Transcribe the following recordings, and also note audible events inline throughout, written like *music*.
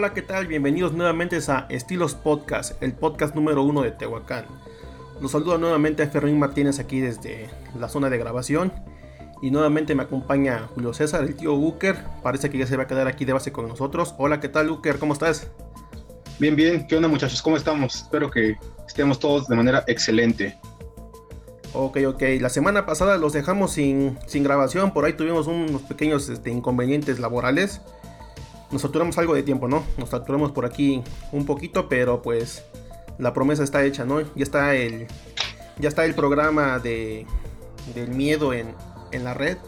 Hola, ¿qué tal? Bienvenidos nuevamente a Estilos Podcast, el podcast número uno de Tehuacán. Los saludo nuevamente a Ferrín Martínez aquí desde la zona de grabación. Y nuevamente me acompaña Julio César, el tío Uker. Parece que ya se va a quedar aquí de base con nosotros. Hola, ¿qué tal, Uker? ¿Cómo estás? Bien, bien. ¿Qué onda, muchachos? ¿Cómo estamos? Espero que estemos todos de manera excelente. Ok, ok. La semana pasada los dejamos sin, sin grabación. Por ahí tuvimos unos pequeños este, inconvenientes laborales nos saturamos algo de tiempo, ¿no? Nos saturamos por aquí un poquito, pero pues la promesa está hecha, ¿no? Ya está el, ya está el programa de, del miedo en, en la red.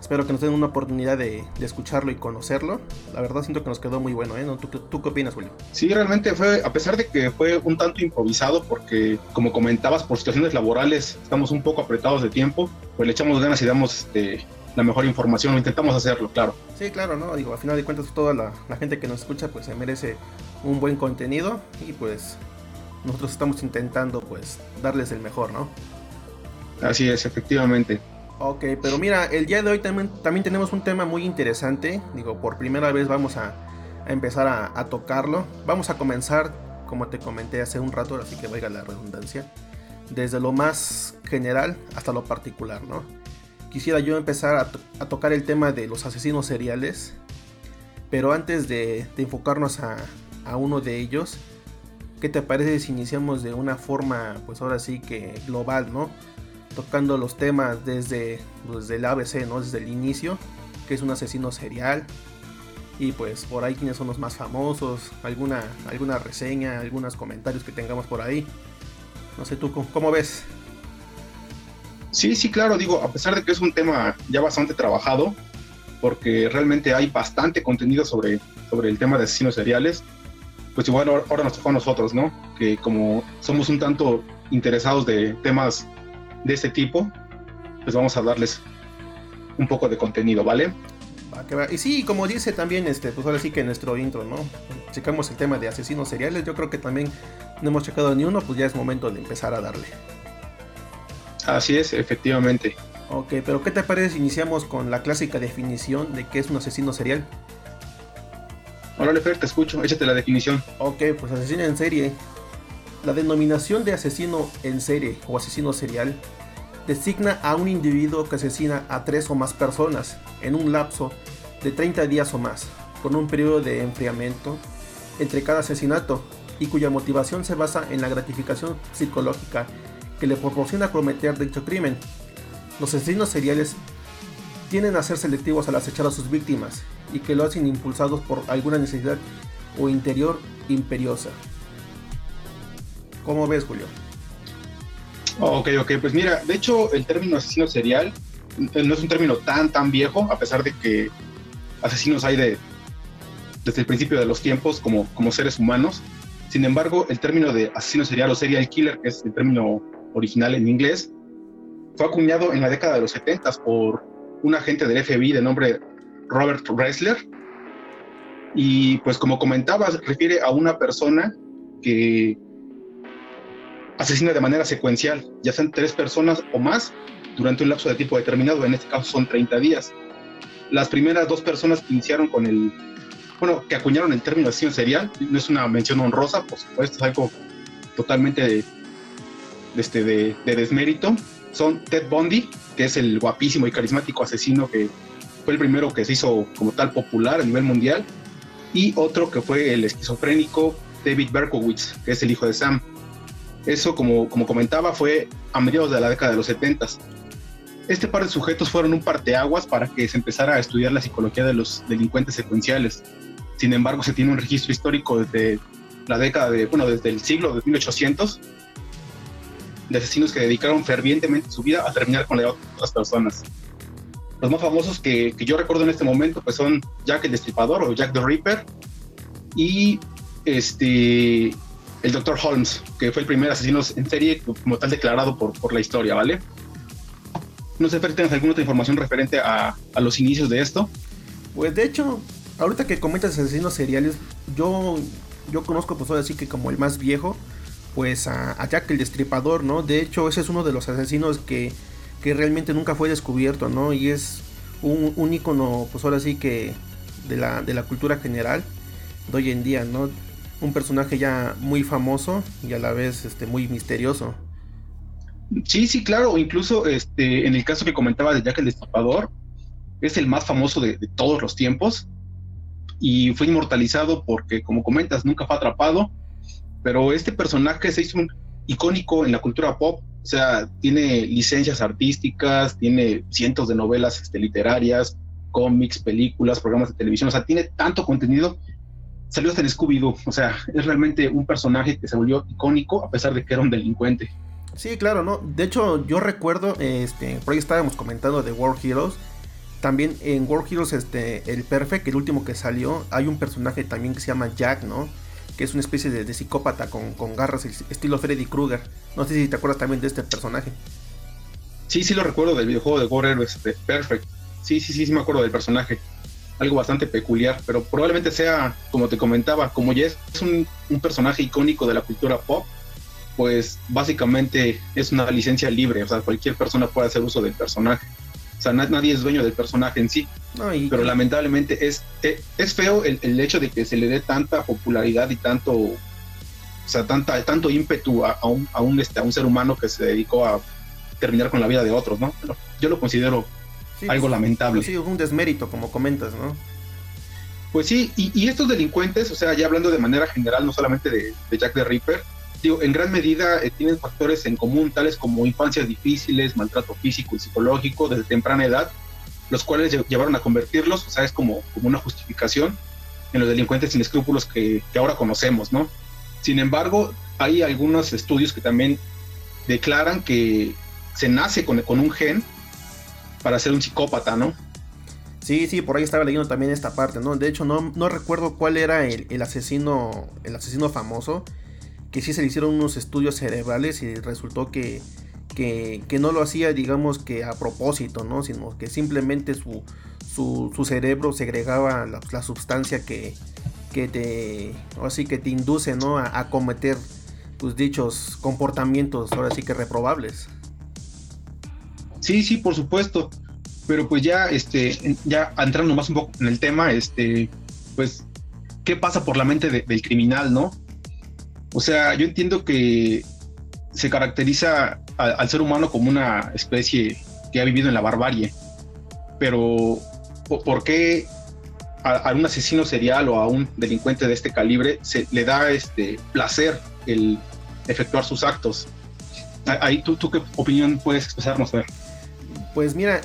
Espero que nos den una oportunidad de, de, escucharlo y conocerlo. La verdad siento que nos quedó muy bueno, ¿eh? ¿Tú, ¿Tú, qué opinas, Julio? Sí, realmente fue, a pesar de que fue un tanto improvisado, porque como comentabas, por situaciones laborales estamos un poco apretados de tiempo, pues le echamos ganas y damos este, la mejor información, intentamos hacerlo, claro. Sí, claro, ¿no? Digo, a final de cuentas toda la, gente que nos escucha pues se merece un buen contenido y pues nosotros estamos intentando pues darles el mejor, ¿no? Así es, efectivamente. Ok, pero mira, el día de hoy también, también tenemos un tema muy interesante. Digo, por primera vez vamos a, empezar a, a, tocarlo. Vamos a comenzar, como te comenté hace un rato, así que valga la redundancia, desde lo más general hasta lo particular, ¿no? Quisiera yo empezar a, tocar el tema de los asesinos seriales. Pero antes de, enfocarnos a, uno de ellos, ¿qué te parece si iniciamos de una forma, pues ahora sí que global, ¿no? Tocando los temas desde, desde el ABC, ¿no? Desde el inicio, que es un asesino serial. Y pues por ahí quiénes son los más famosos, alguna, alguna reseña, algunos comentarios que tengamos por ahí. No sé tú, ¿cómo ves? Sí, sí, claro, digo, a pesar de que es un tema ya bastante trabajado, porque realmente hay bastante contenido sobre, sobre el tema de asesinos seriales, pues igual ahora nos tocó a nosotros, ¿no? Que como somos un tanto interesados de temas de este tipo, pues vamos a darles un poco de contenido, ¿vale? Y sí, como dice también, este, pues ahora sí que en nuestro intro, ¿no? Checamos el tema de asesinos seriales, yo creo que también no hemos checado ni uno, pues ya es momento de empezar a darle. Así es, efectivamente. Ok, pero ¿qué te parece si iniciamos con la clásica definición de qué es un asesino serial? Órale, Fer, te escucho, échate la definición. Ok, pues asesino en serie. La denominación de asesino en serie o asesino serial designa a un individuo que asesina a tres o más personas en un lapso de 30 días o más, con un periodo de enfriamiento entre cada asesinato y cuya motivación se basa en la gratificación psicológica que le proporciona cometer dicho crimen. Los asesinos seriales tienden a ser selectivos al acechar a sus víctimas y que lo hacen impulsados por alguna necesidad o interior imperiosa. ¿Cómo ves, Julio? Ok, ok, pues mira, de hecho el término asesino serial eh, no es un término tan, tan viejo, a pesar de que asesinos hay de, desde el principio de los tiempos como, como seres humanos. Sin embargo, el término de asesino serial o serial killer, que es el término original en inglés, fue acuñado en la década de los 70 por un agente del FBI de nombre Robert Ressler. Y pues como comentabas, refiere a una persona que asesina de manera secuencial, ya sean tres personas o más, durante un lapso de tiempo determinado, en este caso son 30 días. Las primeras dos personas que iniciaron con el, bueno, que acuñaron el término asesino serial, no es una mención honrosa, por supuesto, es algo totalmente este, de, desmérito son Ted Bundy, que es el guapísimo y carismático asesino que fue el primero que se hizo como tal popular a nivel mundial, y otro que fue el esquizofrénico David Berkowitz, que es el hijo de Sam. Eso, como, como comentaba, fue a mediados de la década de los 70. Este par de sujetos fueron un parteaguas para que se empezara a estudiar la psicología de los delincuentes secuenciales. Sin embargo, se tiene un registro histórico desde la década de, bueno, desde el siglo de 1800, de asesinos que dedicaron fervientemente su vida a terminar con la de otras personas. Los más famosos que, que, yo recuerdo en este momento pues son Jack el Destripador o Jack the Ripper y este el Dr. Holmes, que fue el primer asesino en serie como tal declarado por, por la historia, ¿vale? No sé, Fer, ¿tienes alguna otra información referente a, a, los inicios de esto? Pues de hecho, ahorita que comentas asesinos seriales, yo, yo conozco pues así que como el más viejo, pues a, Jack el Destripador, ¿no? De hecho, ese es uno de los asesinos que, que realmente nunca fue descubierto, ¿no? Y es un, un ícono, pues ahora sí que de la, de la cultura general de hoy en día, ¿no? un personaje ya muy famoso y a la vez este, muy misterioso. Sí, sí, claro. Incluso este, en el caso que comentaba de Jack el Destripador, es el más famoso de, todos los tiempos y fue inmortalizado porque, como comentas, nunca fue atrapado. Pero este personaje se hizo un icónico en la cultura pop. O sea, tiene licencias artísticas, tiene cientos de novelas este, literarias, cómics, películas, programas de televisión. O sea, tiene tanto contenido salió hasta en Scooby-Doo. O sea, es realmente un personaje que se volvió icónico a pesar de que era un delincuente. Sí, claro, ¿no? De hecho, yo recuerdo, este, por ahí estábamos comentando de World Heroes. También en World Heroes, este, el Perfect, el último que salió, hay un personaje también que se llama Jack, ¿no? Que es una especie de, psicópata con, con, garras, estilo Freddy Krueger. No sé si te acuerdas también de este personaje. Sí, sí lo recuerdo del videojuego de World Heroes, de Perfect. Sí, sí, sí, sí me acuerdo del personaje algo bastante peculiar, pero probablemente sea, como te comentaba, como ya es un, un, personaje icónico de la cultura pop, pues básicamente es una licencia libre, o sea, cualquier persona puede hacer uso del personaje. O sea, nadie es dueño del personaje en sí. No, y, pero lamentablemente es, es, es feo el, el, hecho de que se le dé tanta popularidad y tanto, o sea, tanta, tanto ímpetu a, a, un, a, un, este, a un ser humano que se dedicó a terminar con la vida de otros, ¿no? Pero yo lo considero sí, algo lamentable. Sí, un desmérito, como comentas, ¿no? Pues sí, y, y, estos delincuentes, o sea, ya hablando de manera general, no solamente de, de Jack the Ripper, digo, en gran medida eh, tienen factores en común, tales como infancias difíciles, maltrato físico y psicológico desde temprana edad, los cuales llevaron a convertirlos, o sea, es como, como una justificación en los delincuentes sin escrúpulos que, que ahora conocemos, ¿no? Sin embargo, hay algunos estudios que también declaran que se nace con, con un gen para ser un psicópata, ¿no? Sí, sí, por ahí estaba leyendo también esta parte, ¿no? De hecho, no, no recuerdo cuál era el, el, asesino, el asesino famoso, que sí se le hicieron unos estudios cerebrales y resultó que, que, no lo hacía, digamos que a propósito, ¿no? Sino que simplemente su, su, cerebro segregaba la, sustancia que, que te, así que te induce, ¿no? A, cometer tus dichos comportamientos, ahora sí que reprobables. Sí, sí, por supuesto. Pero pues ya, este, ya entrando más un poco en el tema, este, pues, ¿qué pasa por la mente de, del criminal, no? O sea, yo entiendo que se caracteriza al ser humano como una especie que ha vivido en la barbarie. Pero, ¿por qué a, un asesino serial o a un delincuente de este calibre se le da este placer el efectuar sus actos? Ahí tú, tú qué opinión puedes expresarnos. Pues mira,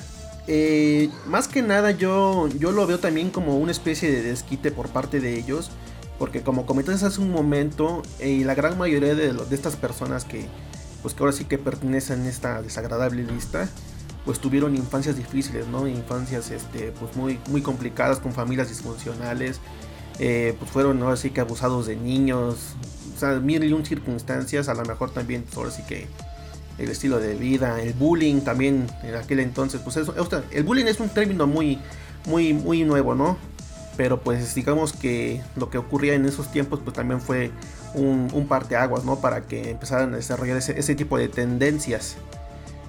eh, más que nada yo, yo lo veo también como una especie de desquite por parte de ellos. Porque como comentaste hace un momento, eh, la gran mayoría de, de, estas personas que, pues que ahora sí que pertenecen a esta desagradable lista, pues tuvieron infancias difíciles, ¿no? Infancias este, pues muy, muy complicadas con familias disfuncionales. Eh, pues fueron ahora sí que abusados de niños. O sea, mil y un circunstancias, a lo mejor también pues ahora sí que el estilo de vida, el bullying también en aquel entonces, pues eso, el bullying es un término muy, muy, muy nuevo, ¿no? Pero pues digamos que lo que ocurría en esos tiempos pues también fue un, un parteaguas, ¿no? Para que empezaran a desarrollar ese, ese tipo de tendencias.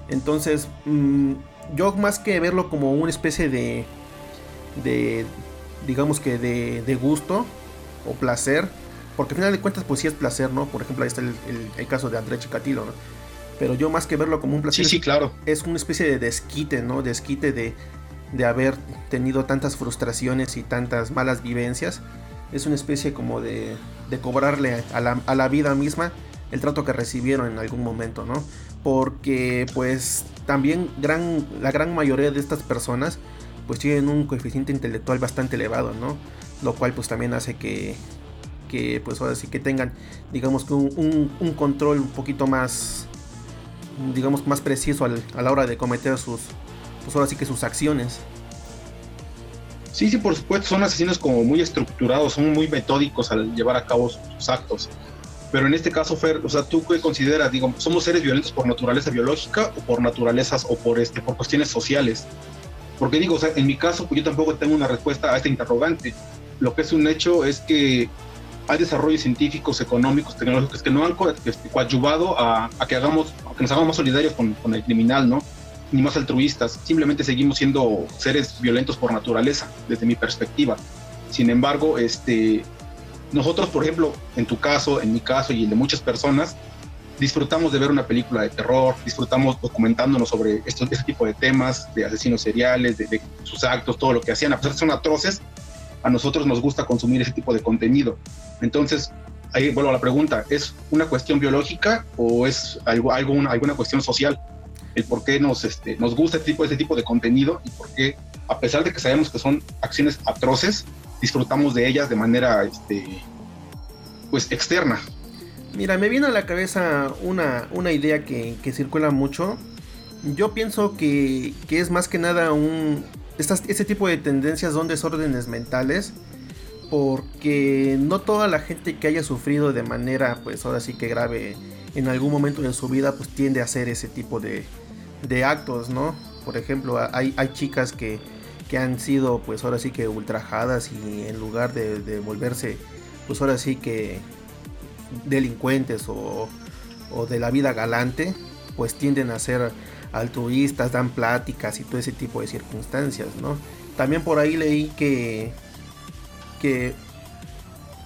Entonces, mmm, yo más que verlo como una especie de, de digamos que de, de, gusto o placer, porque al final de cuentas pues sí es placer, ¿no? Por ejemplo, ahí está el, el, el caso de André Chikatilo, ¿no? pero yo más que verlo como un placer, sí, sí, claro. es una especie de desquite, ¿no? Desquite de, de haber tenido tantas frustraciones y tantas malas vivencias, es una especie como de, cobrarle a la, a la vida misma el trato que recibieron en algún momento, ¿no? Porque pues también gran, la gran mayoría de estas personas pues tienen un coeficiente intelectual bastante elevado, ¿no? Lo cual pues también hace que, que pues ahora sí que tengan digamos que un, un, control un poquito más digamos más preciso a la hora de cometer sus pues ahora sí que sus acciones. Sí, sí, por supuesto, son asesinos como muy estructurados, son muy metódicos al llevar a cabo sus actos. Pero en este caso, Fer, o sea, ¿tú qué consideras? Digo, ¿somos seres violentos por naturaleza biológica o por naturalezas o por, este, por cuestiones sociales? Porque digo, o sea, en mi caso, pues yo tampoco tengo una respuesta a este interrogante. Lo que es un hecho es que hay desarrollos científicos, económicos, tecnológicos que no han coadyuvado a, a, que hagamos, a que nos hagamos más solidarios con, con el criminal, ¿no? Ni más altruistas. Simplemente seguimos siendo seres violentos por naturaleza, desde mi perspectiva. Sin embargo, este, nosotros, por ejemplo, en tu caso, en mi caso y en de muchas personas, disfrutamos de ver una película de terror, disfrutamos documentándonos sobre este tipo de temas, de asesinos seriales, de, sus actos, todo lo que hacían, a pesar de que son atroces, a nosotros nos gusta consumir ese tipo de contenido. Entonces, ahí vuelvo a la pregunta, ¿es una cuestión biológica o es algo, algo alguna cuestión social? El por qué nos, este, nos gusta este tipo, este tipo de contenido y por qué, a pesar de que sabemos que son acciones atroces, disfrutamos de ellas de manera este, pues externa. Mira, me viene a la cabeza una, una idea que, que, circula mucho. Yo pienso que, que es más que nada un... Estas, este tipo de tendencias son desórdenes mentales. Porque no toda la gente que haya sufrido de manera, pues ahora sí que grave en algún momento de su vida, pues tiende a hacer ese tipo de, de actos, ¿no? Por ejemplo, hay, hay chicas que, que han sido pues ahora sí que ultrajadas y en lugar de, volverse pues ahora sí que delincuentes o, de la vida galante pues tienden a ser altruistas, dan pláticas y todo ese tipo de circunstancias, ¿no? También por ahí leí que, que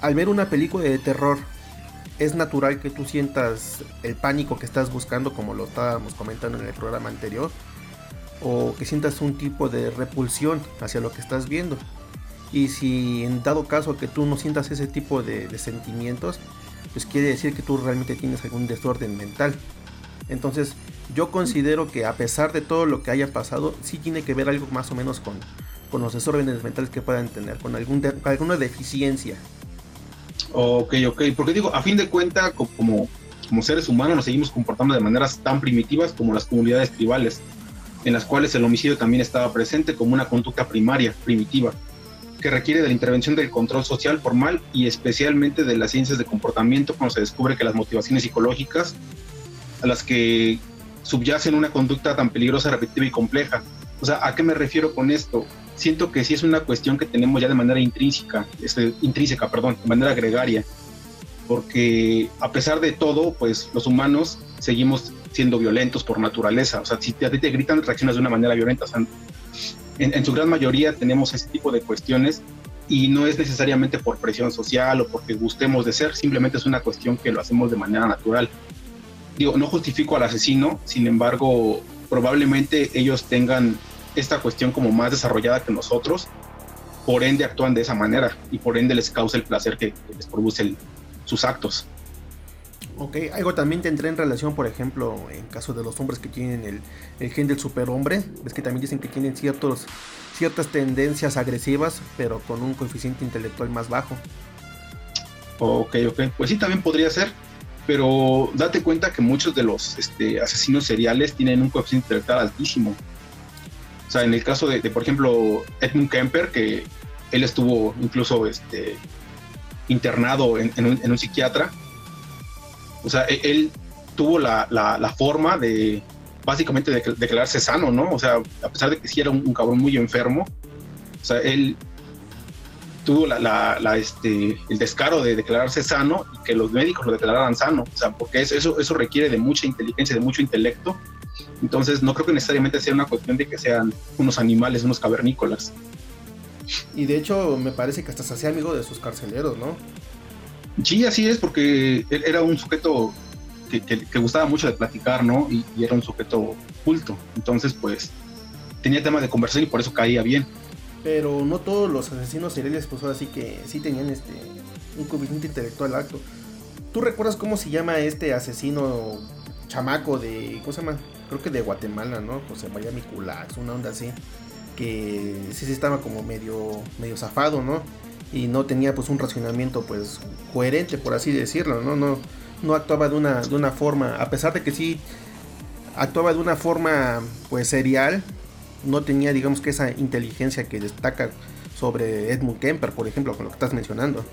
al ver una película de terror es natural que tú sientas el pánico que estás buscando, como lo estábamos comentando en el programa anterior, o que sientas un tipo de repulsión hacia lo que estás viendo. Y si en dado caso que tú no sientas ese tipo de, sentimientos, pues quiere decir que tú realmente tienes algún desorden mental. Entonces yo considero que a pesar de todo lo que haya pasado, sí tiene que ver algo más o menos con, con los desórdenes mentales que puedan tener, con algún alguna deficiencia. Ok, ok, porque digo, a fin de cuentas, como, como seres humanos nos seguimos comportando de maneras tan primitivas como las comunidades tribales en las cuales el homicidio también estaba presente como una conducta primaria, primitiva, que requiere de la intervención del control social formal y especialmente de las ciencias de comportamiento cuando se descubre que las motivaciones psicológicas a las que subyacen una conducta tan peligrosa, repetitiva y compleja. O sea, ¿a qué me refiero con esto? Siento que sí es una cuestión que tenemos ya de manera intrínseca, este, intrínseca, perdón, de manera gregaria, porque a pesar de todo, pues los humanos seguimos siendo violentos por naturaleza. O sea, si ti te gritan, reaccionas de una manera violenta. en, su gran mayoría tenemos ese tipo de cuestiones y no es necesariamente por presión social o porque gustemos de ser, simplemente es una cuestión que lo hacemos de manera natural. Digo, no justifico al asesino, sin embargo, probablemente ellos tengan esta cuestión como más desarrollada que nosotros, por ende actúan de esa manera y por ende les causa el placer que, les produce sus actos. Ok, algo también tendrá en relación, por ejemplo, en caso de los hombres que tienen el, el gen del superhombre, es que también dicen que tienen ciertos, ciertas tendencias agresivas, pero con un coeficiente intelectual más bajo. Ok, ok, pues sí, también podría ser, pero date cuenta que muchos de los este, asesinos seriales tienen un coeficiente intelectual altísimo. O sea, en el caso de, por ejemplo, Edmund Kemper, que él estuvo incluso este, internado en, un, psiquiatra, o sea, e-, él tuvo la, la, forma de básicamente de, declararse sano, ¿no? O sea, a pesar de que sí era un, cabrón muy enfermo, o sea, él tuvo la, este, el descaro de declararse sano y que los médicos lo declararan sano, o sea, porque eso, eso requiere de mucha inteligencia, de mucho intelecto. Entonces, no creo que necesariamente sea una cuestión de que sean unos animales, unos cavernícolas. Y de hecho, me parece que hasta se hacía amigo de sus carceleros, ¿no? Sí, así es, porque él era un sujeto que, gustaba mucho de platicar, ¿no? Y, era un sujeto culto. Entonces, pues, tenía tema de conversación y por eso caía bien. Pero no todos los asesinos seriales, pues ahora sí que sí tenían este un coeficiente intelectual alto. ¿Tú recuerdas cómo se llama este asesino chamaco de. ¿Cómo se llama? Creo que de Guatemala, ¿no? José Miami Culax, una onda así. Que sí, sí estaba como medio, medio zafado, ¿no? Y no tenía pues un racionamiento pues coherente, por así decirlo, ¿no? No, no actuaba de una, de una forma, a pesar de que sí actuaba de una forma pues serial, no tenía digamos que esa inteligencia que destaca sobre Edmund Kemper, por ejemplo, con lo que estás mencionando.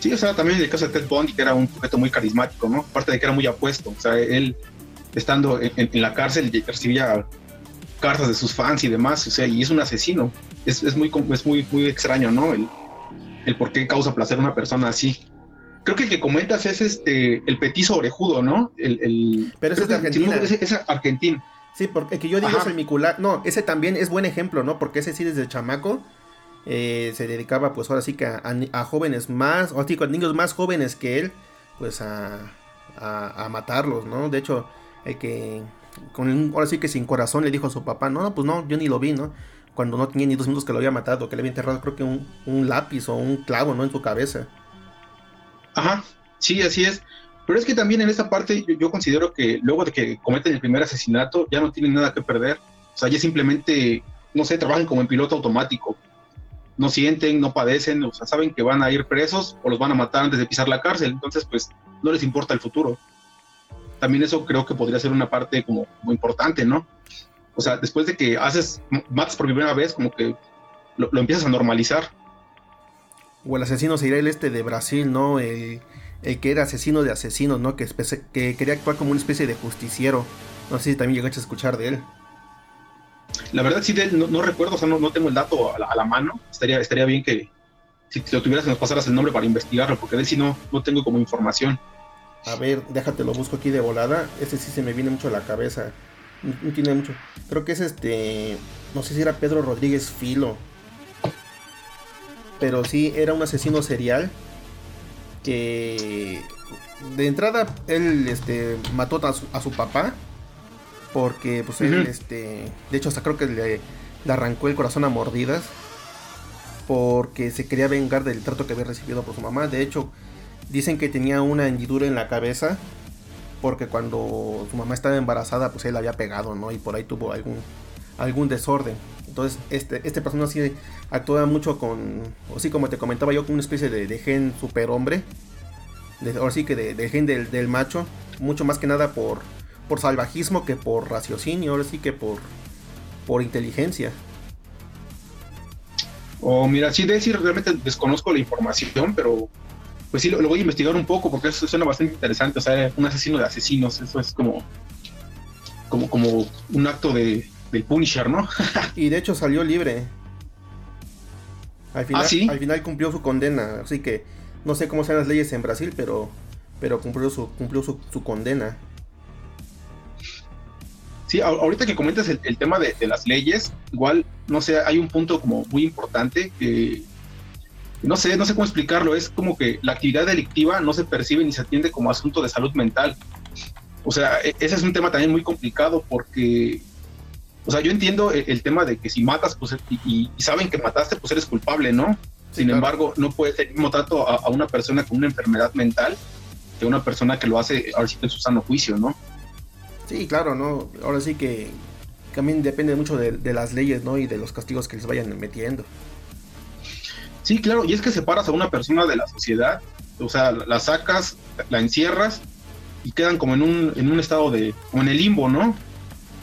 Sí, o sea, también en el caso de Ted Bundy, que era un sujeto muy carismático, ¿no? Aparte de que era muy apuesto, o sea, él estando en, la cárcel recibía cartas de sus fans y demás, o sea, y es un asesino. Es, es muy, es muy, muy extraño, ¿no? El, el por qué causa placer a una persona así. Creo que el que comentas es este el petizo orejudo, ¿no? El, el Pero ese es de Argentina. es, argentino. Sí, porque el que yo digo es el micular. No, ese también es buen ejemplo, ¿no? Porque ese sí desde chamaco eh, se dedicaba, pues ahora sí que a, jóvenes más, o sí, a niños más jóvenes que él, pues a, a, matarlos, ¿no? De hecho, que, con, ahora sí que sin corazón le dijo a su papá, no, no, pues no, yo ni lo vi, ¿no? Cuando no tenía ni dos minutos que lo había matado, que le había enterrado, creo que un, un lápiz o un clavo, ¿no? En su cabeza. Ajá, sí, así es. Pero es que también en esta parte yo, considero que luego de que cometen el primer asesinato ya no tienen nada que perder. O sea, ya simplemente, no sé, trabajan como en piloto automático. No sienten, no padecen, o sea, saben que van a ir presos o los van a matar antes de pisar la cárcel. Entonces, pues, no les importa el futuro. También eso creo que podría ser una parte como muy importante, ¿no? O sea, después de que haces, matas por primera vez, como que lo, lo empiezas a normalizar o el asesino serial este de Brasil, ¿no? El, que era asesino de asesinos, ¿no? Que, que quería actuar como una especie de justiciero. No sé si también llegaste a escuchar de él. La verdad sí de él no, recuerdo, o sea, no, tengo el dato a la, mano. Estaría, estaría bien que si lo tuvieras nos pasaras el nombre para investigarlo, porque de él sí no, no tengo como información. A ver, déjate lo busco aquí de volada. Este sí se me viene mucho a la cabeza. no tiene mucho. Creo que es este. No sé si era Pedro Rodríguez Filo pero sí era un asesino serial que de entrada él este mató a su, papá porque pues él este de hecho hasta creo que le, arrancó el corazón a mordidas porque se quería vengar del trato que había recibido por su mamá de hecho dicen que tenía una hendidura en la cabeza porque cuando su mamá estaba embarazada pues él había pegado no y por ahí tuvo algún algún desorden entonces, este, este personaje sí actúa mucho con, o sí, como te comentaba yo, con una especie de, gen superhombre. De, ahora sí que de, gen del, macho. Mucho más que nada por, por salvajismo que por raciocinio, ahora sí que por, por inteligencia. O oh, mira, sí, de decir, realmente desconozco la información, pero pues sí, lo, voy a investigar un poco porque eso suena bastante interesante. O sea, un asesino de asesinos, eso es como, como, como un acto de, del Punisher, ¿no? *laughs* y de hecho salió libre. Al final, ¿Ah, al final cumplió su condena, así que no sé cómo sean las leyes en Brasil, pero, pero cumplió, su, cumplió su, condena. Sí, ahorita que comentas el, tema de, las leyes, igual, no sé, hay un punto como muy importante que, no sé, no sé cómo explicarlo, es como que la actividad delictiva no se percibe ni se atiende como asunto de salud mental. O sea, e, ese es un tema también muy complicado porque o sea, yo entiendo el, tema de que si matas, pues, y, saben que mataste, pues eres culpable, ¿no? Sin embargo, no puede ser el mismo trato a, una persona con una enfermedad mental que una persona que lo hace, ahora sí en su sano juicio, ¿no? Sí, claro, ¿no? Ahora sí que también depende mucho de, las leyes, ¿no? Y de los castigos que les vayan metiendo. Sí, claro, y es que separas a una persona de la sociedad, o sea, la sacas, la encierras y quedan como en un, en un estado de, como en el limbo, ¿no?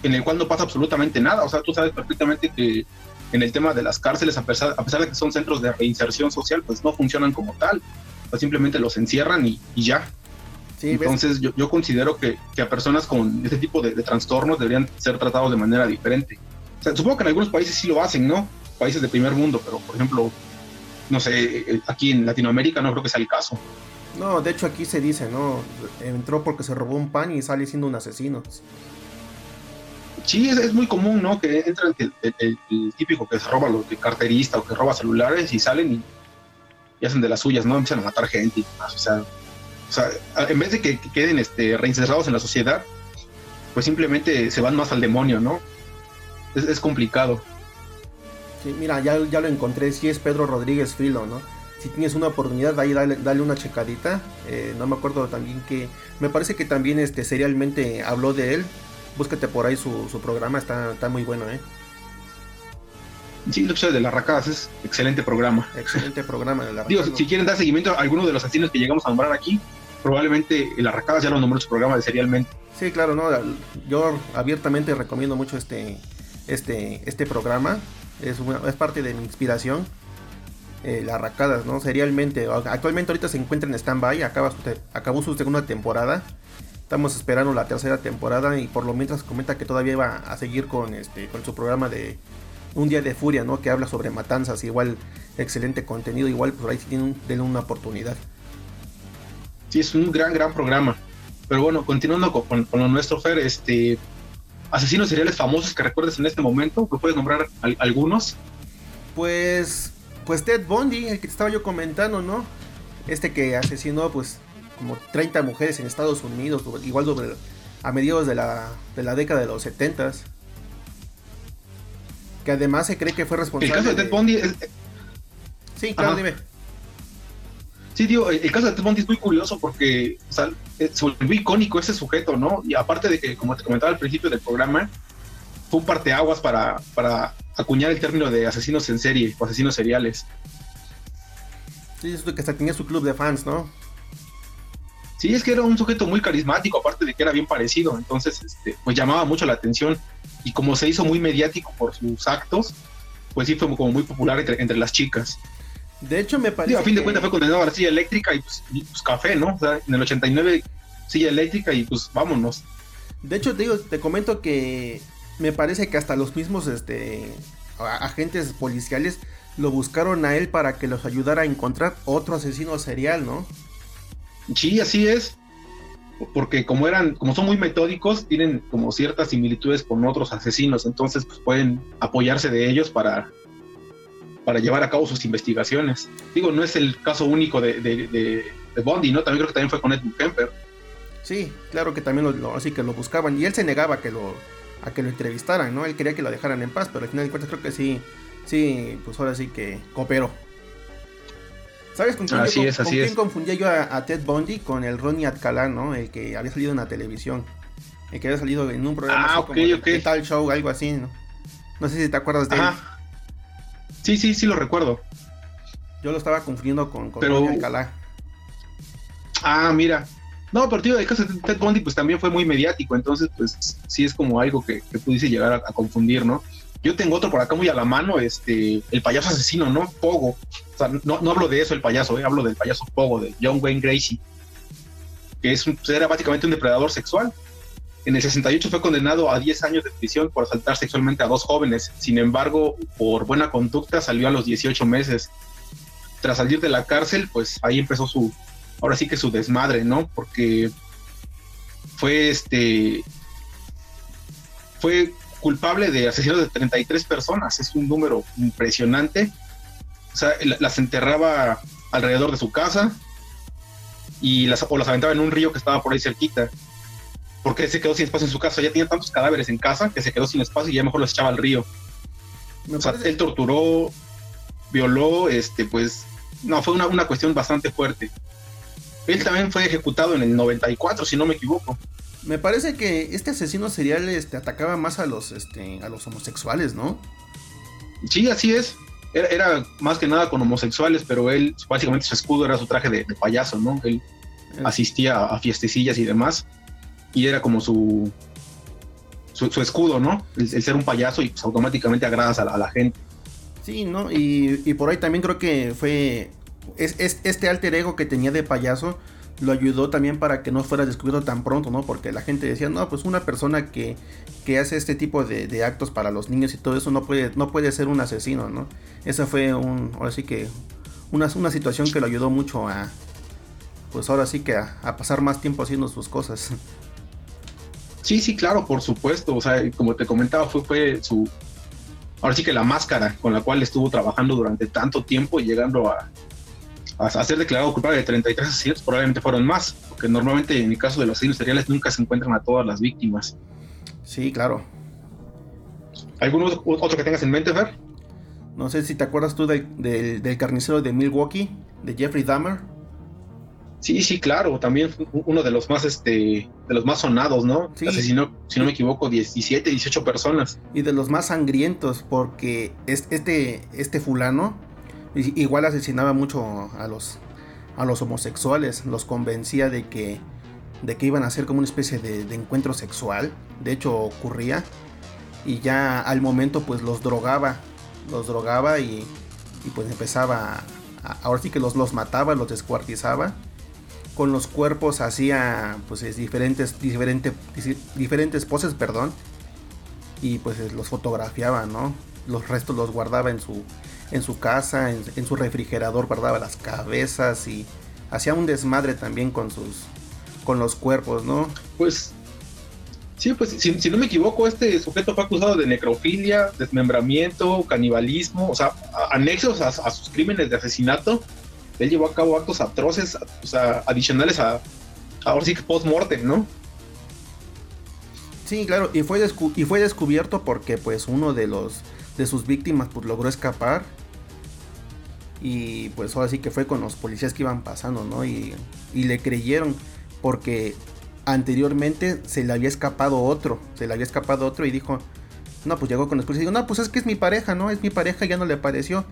en el cual no pasa absolutamente nada. O sea, tú sabes perfectamente que en el tema de las cárceles, a pesar, a pesar de que son centros de reinserción social, pues no funcionan como tal. O simplemente los encierran y, ya. Entonces yo, yo, considero que, que, a personas con este tipo de, trastornos deberían ser tratados de manera diferente. O sea, supongo que en algunos países sí lo hacen, ¿no? Países de primer mundo, pero por ejemplo, no sé, aquí en Latinoamérica no creo que sea el caso. No, de hecho aquí se dice, ¿no? Entró porque se robó un pan y sale siendo un asesino. Sí, es, muy común, ¿no? Que entra el, típico que se roba los carterista o que roba celulares y salen y, hacen de las suyas, ¿no? Empiezan a matar gente y demás. O sea, o sea en vez de que, queden este, reinsertados en la sociedad, pues simplemente se van más al demonio, ¿no? Es, complicado. Sí, mira, ya, ya lo encontré, sí es Pedro Rodríguez Filo, ¿no? Si tienes una oportunidad, ahí dale, dale una checadita. Eh, no me acuerdo también que... Me parece que también este, serialmente habló de él. Búscate por ahí su, su programa, está, está muy bueno, ¿eh? Sí, lo que de las racadas es excelente programa. Excelente programa de la Digo, si quieren dar seguimiento a alguno de los asesinos que llegamos a nombrar aquí, probablemente las racadas ya lo nombró su programa de serialmente. Sí, claro, no, yo abiertamente recomiendo mucho este, este, este programa. Es, parte de mi inspiración. Eh, las racadas, ¿no? Serialmente. Actualmente ahorita se encuentra en stand-by. Acabó su segunda temporada. Estamos esperando la tercera temporada. Y por lo mientras comenta que todavía va a seguir con este. su programa de Un día de furia, ¿no? Que habla sobre matanzas. Igual, excelente contenido. Igual por ahí tienen denle una oportunidad. Sí, es un gran, gran programa. Pero bueno, continuando con, nuestro, Fer, este, asesinos seriales famosos que recuerdes en este momento, ¿me puedes nombrar algunos? Pues, pues Ted Bundy, el que te estaba yo comentando, ¿no? Este que asesinó, pues, como 30 mujeres en Estados Unidos, igual a mediados de la, de la década de los 70 Que además se cree que fue responsable. El caso de Ted Bundy es... Sí, claro, dime. Sí, tío, el caso de Ted Bundy es muy curioso porque o sea, eh, se volvió icónico ese sujeto, ¿no? Y aparte de que, como te comentaba al principio del programa, fue un parteaguas para, para acuñar el término de asesinos en serie o asesinos seriales. Sí, es que hasta tenía su club de fans, ¿no? Sí, es que era un sujeto muy carismático, aparte de que era bien parecido, entonces este, pues llamaba mucho la atención y como se hizo muy mediático por sus actos, pues sí fue como muy popular entre las chicas. De hecho, me parece. a fin de cuentas fue condenado a la silla eléctrica y pues, pues, café, ¿no? O sea, en el 89, silla eléctrica y pues vámonos. De hecho, te digo, te comento que me parece que hasta los mismos este, agentes policiales lo buscaron a él para que los ayudara a encontrar otro asesino serial, ¿no? Sí, así es. Porque como eran, como son muy metódicos, tienen como ciertas similitudes con otros asesinos, entonces pues pueden apoyarse de ellos para para llevar a cabo sus investigaciones. Digo, no es el caso único de, de, Bondi, ¿no? También creo que también fue con Edmund Kemper. Sí, claro que también lo, así que lo buscaban y él se negaba a que lo a que lo entrevistaran, ¿no? Él quería que lo dejaran en paz, pero al final de cuentas creo que sí, sí, pues ahora sí que cooperó. ¿Sabes con quién, así es, quién confundía yo a, Ted Bundy? Con el Ronnie Atcalá, ¿no? El que había salido en la televisión. El que había salido en un programa ah, así como tal show, algo así, ¿no? No sé si te acuerdas de él. Sí, sí, sí lo recuerdo. Yo lo estaba confundiendo con, con pero... Alcalá. Ah, mira. No, pero tío, el caso de Ted Bundy pues también fue muy mediático, entonces pues sí es como algo que, pudiese llegar a, confundir, ¿no? Yo tengo otro por acá muy a la mano, este, el payaso asesino, ¿no? Pogo. O sea, no, no hablo de eso, el payaso, ¿eh? hablo del payaso Pogo, de John Wayne Gracie, que es pues, era básicamente un depredador sexual. En el 68 fue condenado a 10 años de prisión por asaltar sexualmente a dos jóvenes. Sin embargo, por buena conducta salió a los 18 meses. Tras salir de la cárcel, pues ahí empezó su, ahora sí que su desmadre, ¿no? Porque fue este, fue culpable de asesinatos de 33 personas. Es un número impresionante. O sea, las enterraba alrededor de su casa y las, o las aventaba en un río que estaba por ahí cerquita porque se quedó sin espacio en su casa. Ya tenía tantos cadáveres en casa que se quedó sin espacio y ya mejor los echaba al río. o sea, él torturó, violó, este, pues, no, fue una, una, cuestión bastante fuerte. Él también fue ejecutado en el 94, si no me equivoco. Me parece que este asesino serial este, atacaba más a los, este, a los homosexuales, ¿no? Sí, así es. Era, más que nada con homosexuales, pero él, básicamente su escudo era su traje de, payaso, ¿no? Él eh. asistía a fiestecillas y demás y era como su, su, escudo, ¿no? El, ser un payaso y pues automáticamente agradas a la, gente. Sí, ¿no? Y, por ahí también creo que fue es, este alter ego que tenía de payaso lo ayudó también para que no fuera descubierto tan pronto, ¿no? Porque la gente decía, no, pues una persona que, que hace este tipo de, actos para los niños y todo eso no puede, no puede ser un asesino, ¿no? Esa fue un, ahora sí que, una, una situación que lo ayudó mucho a, pues ahora sí que a pasar más tiempo haciendo sus cosas. *laughs* Sí, sí, claro, por supuesto. O sea, como te comentaba, fue, fue su. Ahora sí que la máscara con la cual estuvo trabajando durante tanto tiempo y llegando a, a, ser declarado culpable de 33 asesinatos, probablemente fueron más, porque normalmente en el caso de los asesinos seriales nunca se encuentran a todas las víctimas. Sí, claro. ¿Algún otro que tengas en mente, Fer? No sé si te acuerdas tú del, del, carnicero de Milwaukee, de Jeffrey Dahmer. Sí, sí, claro, también uno de los más este de los más sonados, ¿no? Sí. Asesinó, si no me equivoco, 17, 18 personas. Y de los más sangrientos porque este este fulano igual asesinaba mucho a los a los homosexuales, los convencía de que de que iban a ser como una especie de, de encuentro sexual. De hecho ocurría y ya al momento pues los drogaba, los drogaba y, y pues empezaba, ahora sí que los, los mataba, los descuartizaba. Con los cuerpos hacía pues diferentes, diferentes, diferentes poses, perdón. Y pues los fotografiaba, ¿no? Los restos los guardaba en su, en su casa, en, su refrigerador guardaba las cabezas y hacía un desmadre también con sus, con los cuerpos, ¿no? Pues Sí, pues si, no me equivoco, este sujeto fue acusado de necrofilia, desmembramiento, canibalismo, o sea, anexos a, sus crímenes de asesinato. Él llevó a cabo actos atroces, o sea, adicionales a, ahora sí que post-mortem, ¿no? Sí, claro, y fue, y fue descubierto porque pues uno de los de sus víctimas pues logró escapar y pues ahora sí que fue con los policías que iban pasando, ¿no? Y, y le creyeron porque anteriormente se le había escapado otro, se le había escapado otro y dijo, no, pues llegó con los policías y dijo, no, pues es que es mi pareja, ¿no? Es mi pareja, ya no le pareció.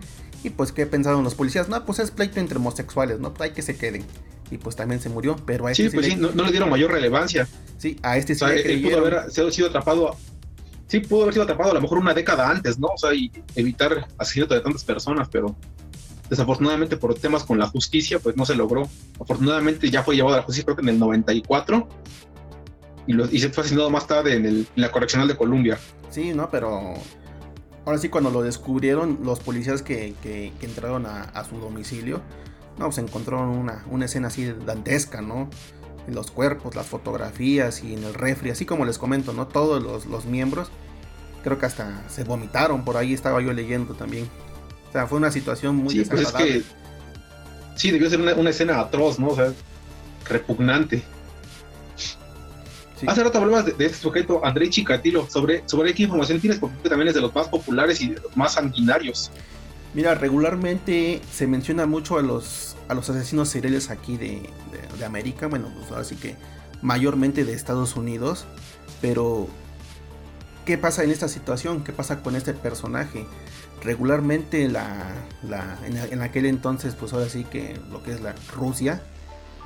Y pues, ¿qué pensaron los policías? No, pues es pleito entre homosexuales, ¿no? Pues hay que se queden. Y pues también se murió, pero a este sí, pues sí, no, le dieron mayor relevancia. Sí, a este sí le pudo haber sido atrapado, sí, pudo haber sido atrapado a lo mejor una década antes, ¿no? O sea, y evitar asesinato de tantas personas, pero desafortunadamente por temas con la justicia, pues no se logró. Afortunadamente ya fue llevado a la justicia creo que en el 94 y, lo, y se fue asesinado más tarde en, la correccional de Columbia. Sí, no, pero ahora sí cuando lo descubrieron los policías que, que, entraron a, su domicilio, no, pues encontraron una, una escena así dantesca, ¿no? En los cuerpos, las fotografías y en el refri, así como les comento, ¿no? Todos los, los miembros, creo que hasta se vomitaron, por ahí estaba yo leyendo también. O sea, fue una situación muy sí, pues es que Sí, debió ser una, escena atroz, ¿no? O sea, repugnante. Hace rato hablabas de, este sujeto, André Chikatilo. Sobre, sobre qué información tienes, porque también es de los más populares y de los más sanguinarios. Mira, regularmente se menciona mucho a los, a los asesinos seriales aquí de, de, América, bueno, pues así que mayormente de Estados Unidos, pero ¿qué pasa en esta situación? ¿Qué pasa con este personaje? regularmente la, en, aquel entonces, pues ahora sí que lo que es la Rusia,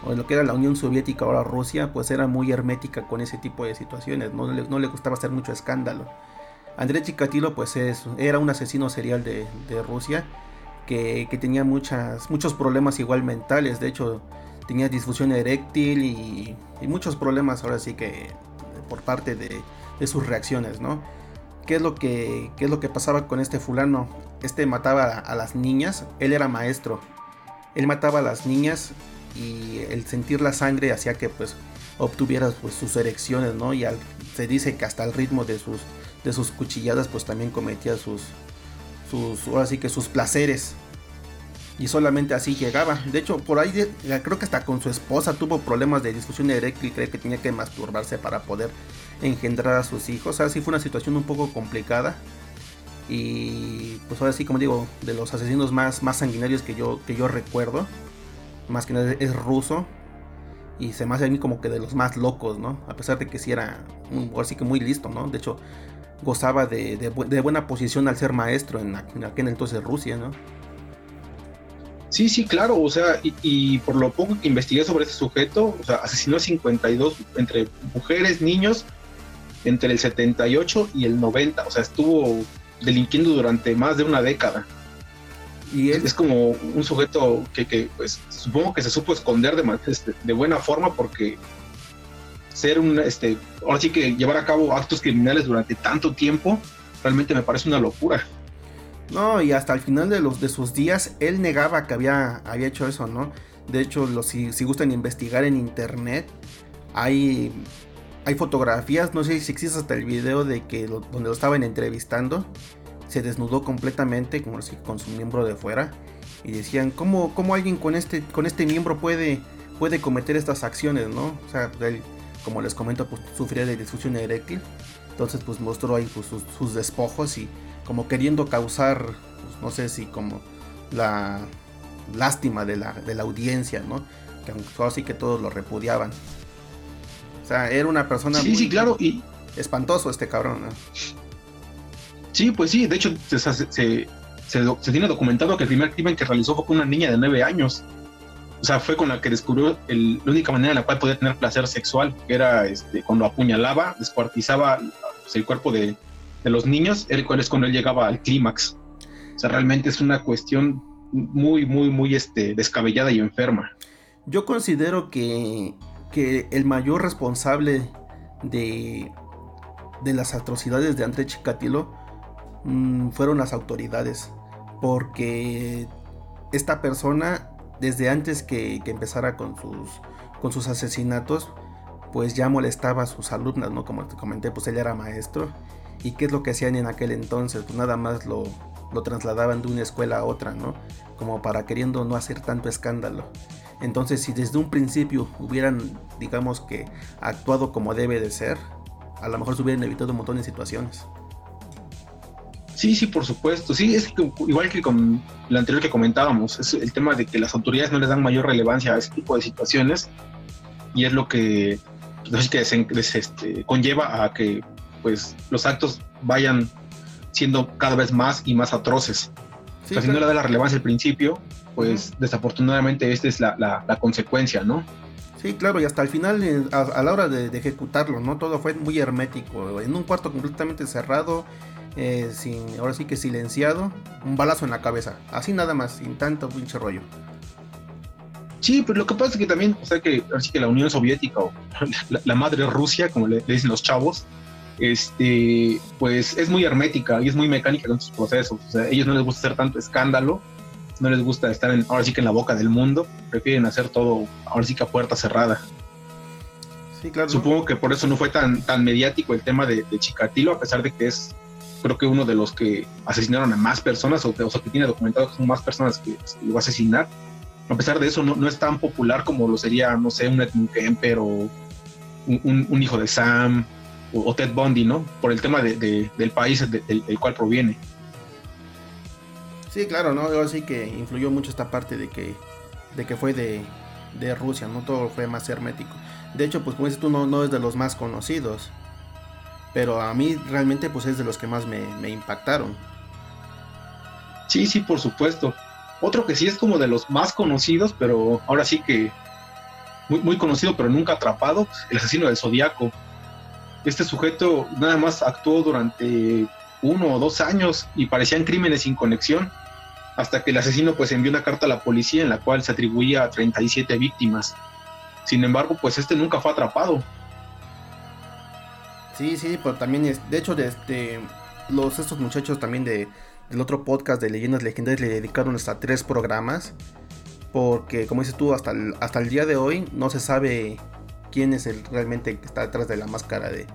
o lo que era la Unión Soviética, ahora Rusia, pues era muy hermética con ese tipo de situaciones, no le, no le gustaba hacer mucho escándalo. Andrés Chikatilo pues es, era un asesino serial de, Rusia que, tenía muchas, muchos problemas igual mentales, de hecho tenía disfunción eréctil y, muchos problemas ahora sí que por parte de, de sus reacciones, ¿no? ¿Qué es lo que, es lo que pasaba con este fulano? Este mataba a, las niñas, él era maestro. Él mataba a las niñas y el sentir la sangre hacía que pues obtuviera pues, sus erecciones, ¿no? Y se dice que hasta el ritmo de sus, de sus cuchilladas pues también cometía sus, sus, ahora sí que sus placeres. Y solamente así llegaba. De hecho, por ahí creo que hasta con su esposa tuvo problemas de disfunción eréctil, cree que tenía que masturbarse para poder engendrar a sus hijos. O sea, fue una situación un poco complicada. Y pues ahora sí, como digo, de los asesinos más, más sanguinarios que yo, que yo recuerdo, más que nada es ruso. Y se me hace a mí como que de los más locos, ¿no? A pesar de que sí era, un, así que muy listo, ¿no? De hecho, gozaba de, buena posición al ser maestro en, en aquel entonces Rusia, ¿no? Sí, sí, claro, o sea, y, por lo poco que investigué sobre ese sujeto, o sea, asesinó a 52 entre mujeres, niños entre el 78 y el 90, o sea, estuvo delinquiendo durante más de una década. Es como un sujeto que, pues, supongo que se supo esconder de, este, de buena forma porque ser un, este, ahora sí que llevar a cabo actos criminales durante tanto tiempo, realmente me parece una locura. No, y hasta el final de, los, de sus días, él negaba que había, hecho eso, ¿no? De hecho, si, gustan investigar en internet, hay hay fotografías, no sé si existe hasta el video de que donde lo estaban entrevistando, se desnudó completamente con, con su miembro de fuera y decían, ¿cómo, cómo alguien con este, con este miembro puede, puede cometer estas acciones, no? O sea, él, como les comento, pues sufría de disfunción eréctil, entonces pues mostró ahí pues, sus, despojos y como queriendo causar no sé si como la lástima de la, de la audiencia, ¿no? Que así que todos lo repudiaban. O sea, era una persona sí, sí, claro, y espantoso este cabrón, ¿no? Sí, pues sí, de hecho se, se, tiene documentado que el primer crimen que realizó fue con una niña de nueve años. O sea, fue con la que descubrió el, la única manera en la cual podía tener placer sexual, que era este, cuando apuñalaba, descuartizaba pues, el cuerpo de, de, los niños, el cual es cuando él llegaba al clímax. O sea, realmente es una cuestión muy, muy, muy este, descabellada y enferma. Yo considero que, que el mayor responsable de, de las atrocidades de André Chikatilo mm, fueron las autoridades. Porque esta persona, desde antes que, empezara con sus, con sus asesinatos, pues ya molestaba a sus alumnas, ¿no? Como te comenté, pues él era maestro. ¿Y qué es lo que hacían en aquel entonces? Pues nada más lo, lo trasladaban de una escuela a otra, ¿no? Como para queriendo no hacer tanto escándalo. Entonces, si desde un principio hubieran, digamos que, actuado como debe de ser, a lo mejor se hubieran evitado un montón de situaciones. Sí, sí, por supuesto. Sí, es igual que con lo anterior que comentábamos, es el tema de que las autoridades no les dan mayor relevancia a ese tipo de situaciones y es lo que, pues, que este, conlleva a que pues los actos vayan siendo cada vez más y más atroces. si no le da la relevancia al principio, pues desafortunadamente esta es la, la, consecuencia, ¿no? Sí, claro, y hasta el final, eh, a, la hora de, ejecutarlo, ¿no? Todo fue muy hermético, en un cuarto completamente cerrado, eh, sin, ahora sí que silenciado, un balazo en la cabeza, así nada más, sin tanto pinche rollo. Sí, pero lo que pasa es que también, o sea, que, así que la Unión Soviética o *laughs* la, madre Rusia, como le, dicen los chavos, este, pues es muy hermética y es muy mecánica con sus procesos. O sea, a ellos no les gusta hacer tanto escándalo, no les gusta estar en, ahora sí que en la boca del mundo, prefieren hacer todo ahora sí que a puerta cerrada. Sí, claro. Supongo que por eso no fue tan, tan mediático el tema de, Chikatilo, a pesar de que es, creo que uno de los que asesinaron a más personas, o, sea, que tiene documentado que son más personas que, lo va a asesinar. A pesar de eso, no, no, es tan popular como lo sería, no sé, un Edmund Kemper o un, un hijo de Sam, o, Ted Bundy, ¿no? Por el tema de, del país del, cual proviene. Sí, claro, ¿no? Yo sí que influyó mucho esta parte de que, de que fue de, de Rusia, ¿no? Todo fue más hermético. De hecho, pues como dices tú, no, no es de los más conocidos. Pero a mí realmente pues es de los que más me, me impactaron. Sí, sí, por supuesto. Otro que sí es como de los más conocidos, pero ahora sí que muy, muy conocido, pero nunca atrapado, el asesino del Zodíaco este sujeto nada más actuó durante uno o dos años y parecían crímenes sin conexión, hasta que el asesino pues envió una carta a la policía en la cual se atribuía a 37 víctimas. Sin embargo, pues este nunca fue atrapado. Sí, sí, pero también es, de hecho, este, los estos muchachos también de, del otro podcast de leyendas legendarias le dedicaron hasta tres programas, porque como dices tú, hasta el, hasta el día de hoy no se sabe quién es el realmente que está detrás de la máscara de,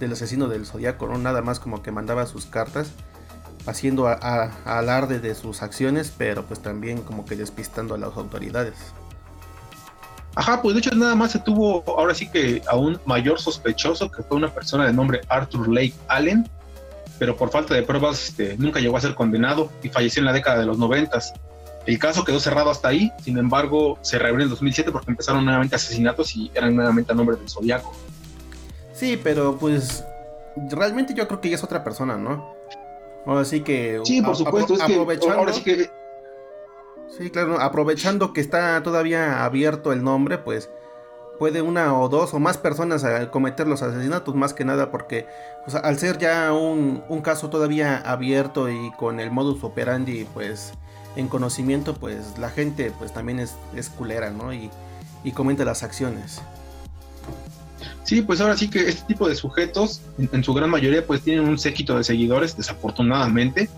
del asesino del zodiaco, ¿no? Nada más como que mandaba sus cartas haciendo alarde de sus acciones, pero pues también como que despistando a las autoridades. Ajá, pues de hecho nada más se tuvo ahora sí que a un mayor sospechoso, que fue una persona de nombre Arthur Lake Allen, pero por falta de pruebas este, nunca llegó a ser condenado y falleció en la década de los noventas. El caso quedó cerrado hasta ahí, sin embargo, se reabrió en 2007 porque empezaron nuevamente asesinatos y eran nuevamente a nombre del Zodíaco. Sí, pero pues realmente yo creo que ya es otra persona, ¿no? Así que. Sí, por supuesto, es aprovechando, ahora sí que. Sí, claro, aprovechando que está todavía abierto el nombre, pues puede una o dos o más personas cometer los asesinatos, más que nada porque al ser ya un, un, caso todavía abierto y con el modus operandi, pues en conocimiento, pues la gente pues también es, es culera, ¿no? Y, comenta las acciones. Sí, pues ahora sí que este tipo de sujetos, en, su gran mayoría, pues tienen un séquito de seguidores, desafortunadamente.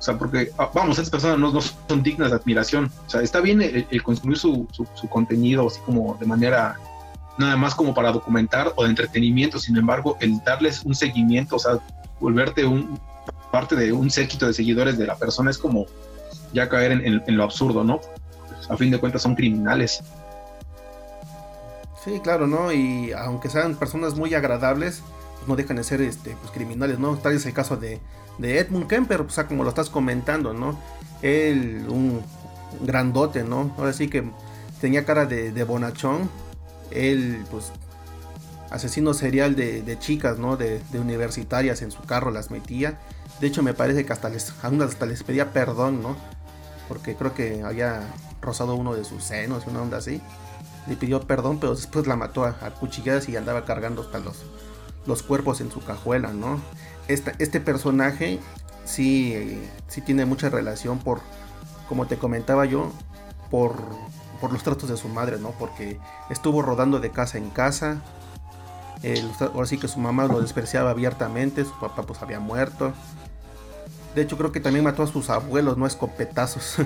O sea, porque, ah, vamos, estas personas no, son dignas de admiración. O sea, está bien el, consumir su, su, contenido así como de manera, nada más como para documentar o de entretenimiento. Sin embargo, el darles un seguimiento, o sea, volverte un parte de un séquito de seguidores de la persona es como ya caer en, lo absurdo, ¿no? A fin de cuentas son criminales. Sí, claro, ¿no? Y aunque sean personas muy agradables, no dejan de ser este, pues, criminales, ¿no? Tal es el caso de, de Edmund Kemper, o sea, como lo estás comentando, ¿no? Él, un grandote, ¿no? Ahora sí que tenía cara de, bonachón. Él, pues, asesino serial de, chicas, ¿no? De, universitarias en su carro las metía. De hecho, me parece que hasta les, *laughs* hasta les pedía perdón, ¿no? Porque creo que había rozado uno de sus senos, una onda así. Le pidió perdón, pero después la mató a, cuchilladas y andaba cargando hasta los, los cuerpos en su cajuela, ¿no? Este, personaje sí, sí tiene mucha relación por, como te comentaba yo, por, por los tratos de su madre, ¿no? Porque estuvo rodando de casa en casa, ahora sí que su mamá lo despreciaba abiertamente, su papá pues había muerto. De hecho creo que también mató a sus abuelos, no escopetazos.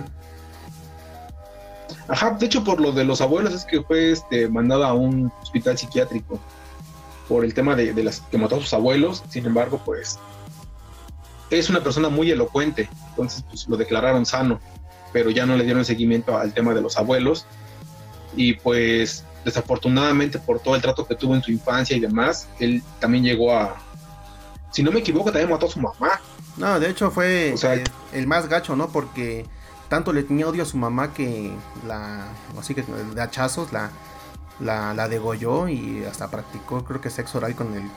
Ajá, de hecho por lo de los abuelos es que fue este, mandado a un hospital psiquiátrico por el tema de, las que mató a sus abuelos. Sin embargo, pues es una persona muy elocuente, entonces pues, lo declararon sano, pero ya no le dieron seguimiento al tema de los abuelos. Y pues desafortunadamente por todo el trato que tuvo en su infancia y demás, él también llegó a, si no me equivoco, también mató a su mamá. No, de hecho fue el, más gacho, ¿no? Porque tanto le tenía odio a su mamá que la, así que de hachazos la, la, la degolló y hasta practicó, creo que sexo oral con el,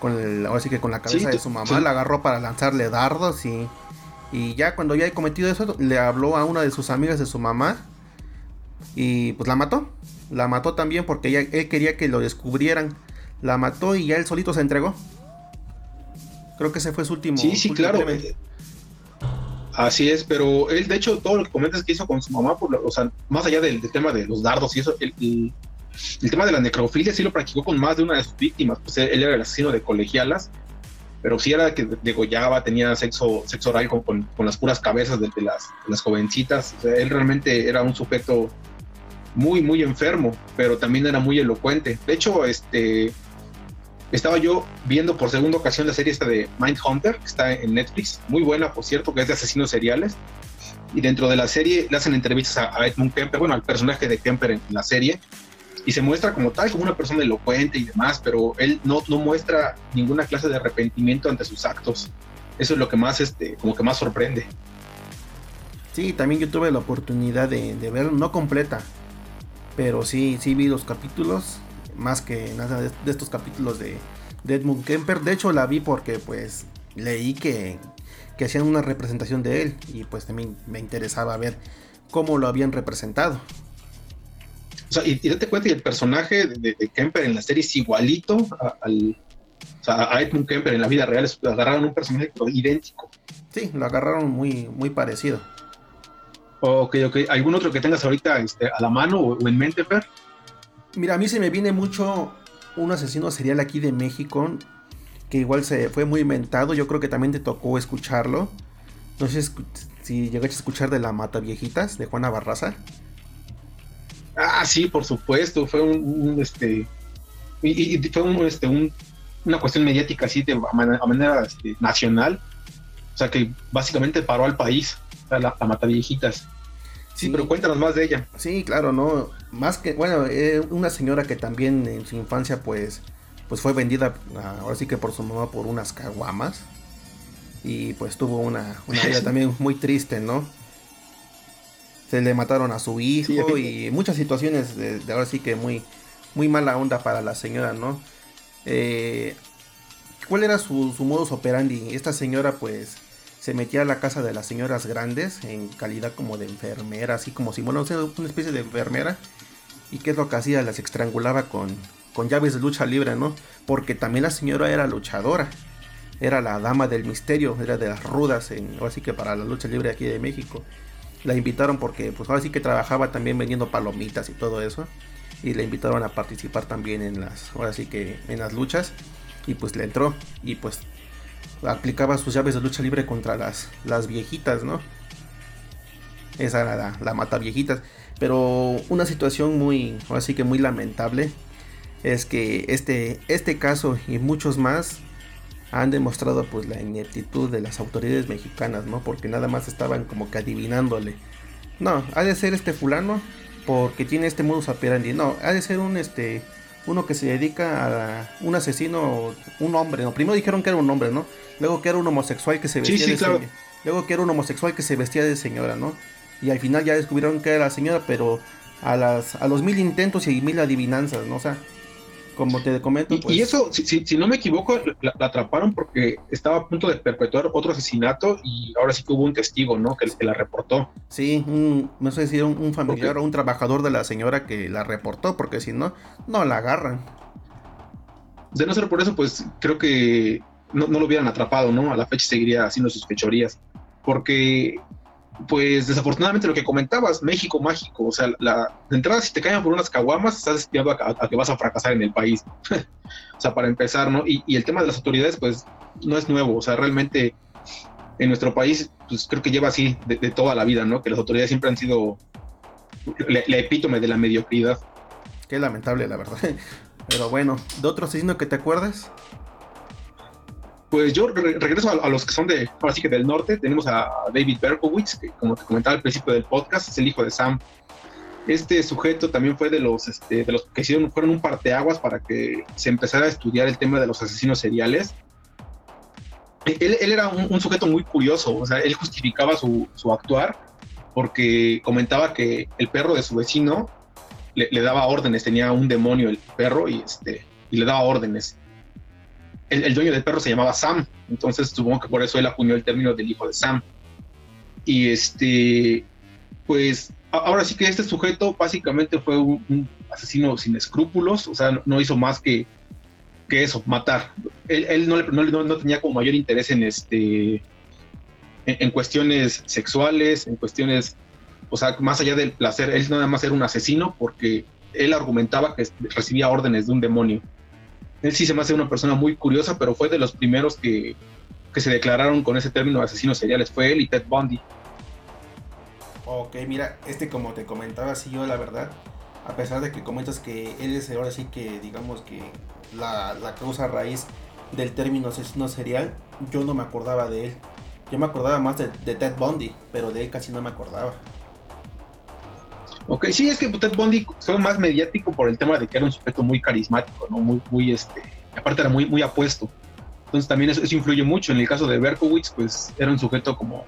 con el, ahora sí que con la cabeza de su mamá, la agarró para lanzarle dardos y, y ya cuando ya he cometido eso, le habló a una de sus amigas de su mamá y pues la mató. La mató también porque ella, él quería que lo descubrieran. La mató y ya él solito se entregó. Creo que ese fue su último. Sí, sí, claro. Así es, pero él, de hecho, todo lo que comentas que hizo con su mamá, por, o sea, más allá del, tema de los dardos y eso, el, el, tema de la necrofilia sí lo practicó con más de una de sus víctimas. Pues él, era el asesino de colegialas, pero sí era que degollaba, tenía sexo, sexo oral con, con, las puras cabezas de, las, las, jovencitas. O sea, él realmente era un sujeto muy, muy enfermo, pero también era muy elocuente. De hecho, este, estaba yo viendo por segunda ocasión la serie esta de Mindhunter, que está en Netflix, muy buena, por cierto, que es de asesinos seriales. Y dentro de la serie le hacen entrevistas a, Edmund Kemper, bueno, al personaje de Kemper en, la serie, y se muestra como tal, como una persona elocuente y demás, pero él no, no muestra ninguna clase de arrepentimiento ante sus actos. Eso es lo que más, este, como que más sorprende. Sí, también yo tuve la oportunidad de, de ver, no completa, pero sí, sí vi los capítulos, más que nada de, estos capítulos de, Edmund Kemper. De hecho la vi porque pues leí que, que hacían una representación de él y pues también me interesaba ver cómo lo habían representado. O sea, y, date cuenta que el personaje de, Kemper en la serie es igualito a, al, a Edmund Kemper en la vida real. Agarraron un personaje idéntico. Sí, lo agarraron muy, muy parecido. Ok, ok. ¿Algún otro que tengas ahorita este, a la mano o, en mente, Fer? Mira, a mí se me viene mucho un asesino serial aquí de México que igual se fue muy inventado. Yo creo que también te tocó escucharlo. No sé si llegaste a escuchar de la Mata Viejitas de Juana Barraza. Ah, sí, por supuesto. Fue un, este. Y, fue un, este, una cuestión mediática así de a manera, este, nacional. O sea que básicamente paró al país. La, la Mata Viejitas. Sí, pero cuéntanos más de ella. Sí, claro, no. Más que, bueno, eh, una señora que también en su infancia, pues, pues fue vendida, ah, ahora sí que por su mamá, por unas caguamas. Y pues tuvo una, vida *laughs* también muy triste, ¿no? Se le mataron a su hijo y muchas situaciones de, ahora sí que muy, muy mala onda para la señora, ¿no? Eh, ¿Cuál era su, su modus operandi? Esta señora, pues, se metía a la casa de las señoras grandes en calidad como de enfermera, así como si, bueno, una especie de enfermera. ¿Y qué es lo que hacía? Las estrangulaba con, con llaves de lucha libre, ¿no? Porque también la señora era luchadora. Era la dama del misterio, era de las rudas, en, así que para la lucha libre aquí de México. La invitaron porque, pues ahora sí que trabajaba también vendiendo palomitas y todo eso. Y le invitaron a participar también en las, ahora sí que en las luchas. Y pues le entró. Y pues aplicaba sus llaves de lucha libre contra las, las viejitas, ¿no? Esa era la, mata viejitas. Pero una situación muy, así que muy lamentable, es que este, este caso y muchos más han demostrado pues la ineptitud de las autoridades mexicanas, ¿no? Porque nada más estaban como que adivinándole. No, ha de ser este fulano porque tiene este modus operandi. No, ha de ser un este uno que se dedica a un asesino, un hombre, ¿no? Primero dijeron que era un hombre, ¿no? Luego que era un homosexual que se vestía de señora. Luego que era un homosexual que se vestía de señora, ¿no? Y al final ya descubrieron que era la señora, pero a las a los mil intentos y mil adivinanzas, ¿no? O sea, como te comento. Pues... Y, eso, si, no me equivoco, la, atraparon porque estaba a punto de perpetuar otro asesinato y ahora sí que hubo un testigo, ¿no? Que, la reportó. Sí, un, no sé si un, un familiar o un trabajador de la señora que la reportó, porque si no, no la agarran. De no ser por eso, pues creo que no, no lo hubieran atrapado, ¿no? A la fecha seguiría haciendo sus fechorías. Porque pues desafortunadamente lo que comentabas, México mágico, o sea, la, de entrada si te caen por unas caguamas, estás destinado a, que vas a fracasar en el país. *laughs* o sea, para empezar, ¿no? Y, el tema de las autoridades, pues, no es nuevo, o sea, realmente en nuestro país, pues creo que lleva así de, toda la vida, ¿no? Que las autoridades siempre han sido la, epítome de la mediocridad. Qué lamentable, la verdad. *laughs* Pero bueno, ¿de otro asesino que te acuerdas? Pues yo regreso a, los que son de, ahora sí que del norte. Tenemos a David Berkowitz, que como te comentaba al principio del podcast, es el hijo de Sam. Este sujeto también fue de los, este, de los que hicieron, fueron un parteaguas para que se empezara a estudiar el tema de los asesinos seriales. Él, era un, sujeto muy curioso, o sea, él justificaba su, su, actuar porque comentaba que el perro de su vecino le, le, daba órdenes, tenía un demonio el perro y, este, y le daba órdenes el, dueño del perro se llamaba Sam, entonces supongo que por eso él acuñó el término del hijo de Sam. Y este, pues ahora sí que este sujeto básicamente fue un, asesino sin escrúpulos, o sea, no, hizo más que, que eso, matar. Él, no, no, tenía como mayor interés en este en, cuestiones sexuales, en cuestiones, o sea, más allá del placer, él nada más era un asesino porque él argumentaba que recibía órdenes de un demonio. Él sí se me hace una persona muy curiosa, pero fue de los primeros que, se declararon con ese término de asesinos seriales. Fue él y Ted Bundy. Ok, mira, este como te comentaba, sí yo la verdad, a pesar de que comentas que él es ahora sí que digamos que la, causa raíz del término asesino serial, yo no me acordaba de él. Yo me acordaba más de Ted Bundy, pero de él casi no me acordaba. Ok, sí, es que Ted Bundy fue más mediático por el tema de que era un sujeto muy carismático, ¿no? Muy, muy, este, aparte era muy, muy apuesto. Entonces también eso, influye mucho. En el caso de Berkowitz, pues era un sujeto como,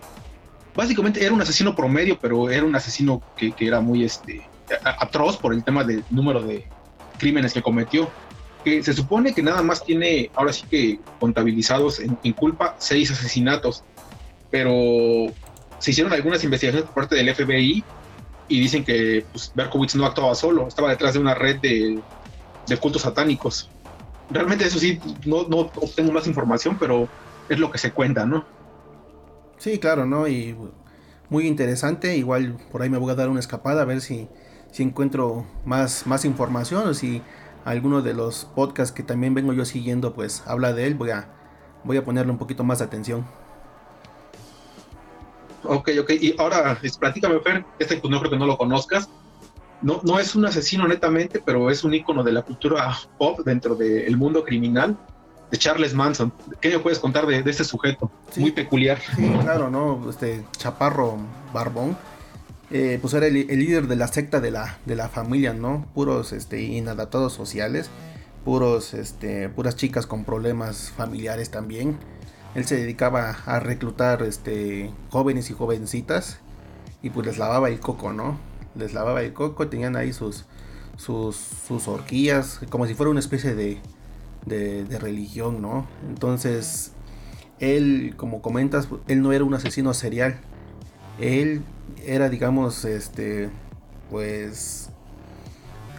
básicamente era un asesino promedio, pero era un asesino que, que era muy, este, atroz por el tema del número de crímenes que cometió. Que se supone que nada más tiene, ahora sí que contabilizados en, en culpa, seis asesinatos, pero se hicieron algunas investigaciones por parte del FBI y dicen que pues, Berkowitz no actuaba solo, estaba detrás de una red de, cultos satánicos. Realmente eso sí, no, no obtengo más información, pero es lo que se cuenta, ¿no? Sí, claro, ¿no? Y muy interesante, igual por ahí me voy a dar una escapada a ver si, si encuentro más, más información o si alguno de los podcasts que también vengo yo siguiendo pues habla de él, voy a, voy a ponerle un poquito más de atención. Ok, ok. Y ahora, platícame, Fer, este no creo que no lo conozcas. No, no es un asesino netamente, pero es un ícono de la cultura pop dentro del mundo criminal de Charles Manson. ¿Qué me puedes contar de, este sujeto? Muy peculiar. Sí, claro, ¿no? Este chaparro barbón. Eh, pues era el, líder de la secta de la, de la familia, ¿no? Puros este, inadaptados sociales, puros, este, puras chicas con problemas familiares también él se dedicaba a reclutar este, jóvenes y jovencitas y pues les lavaba el coco, ¿no? Les lavaba el coco, tenían ahí sus, sus, sus horquillas, como si fuera una especie de, de, religión, ¿no? Entonces, él, como comentas, él no era un asesino serial. Él era, digamos, este, pues,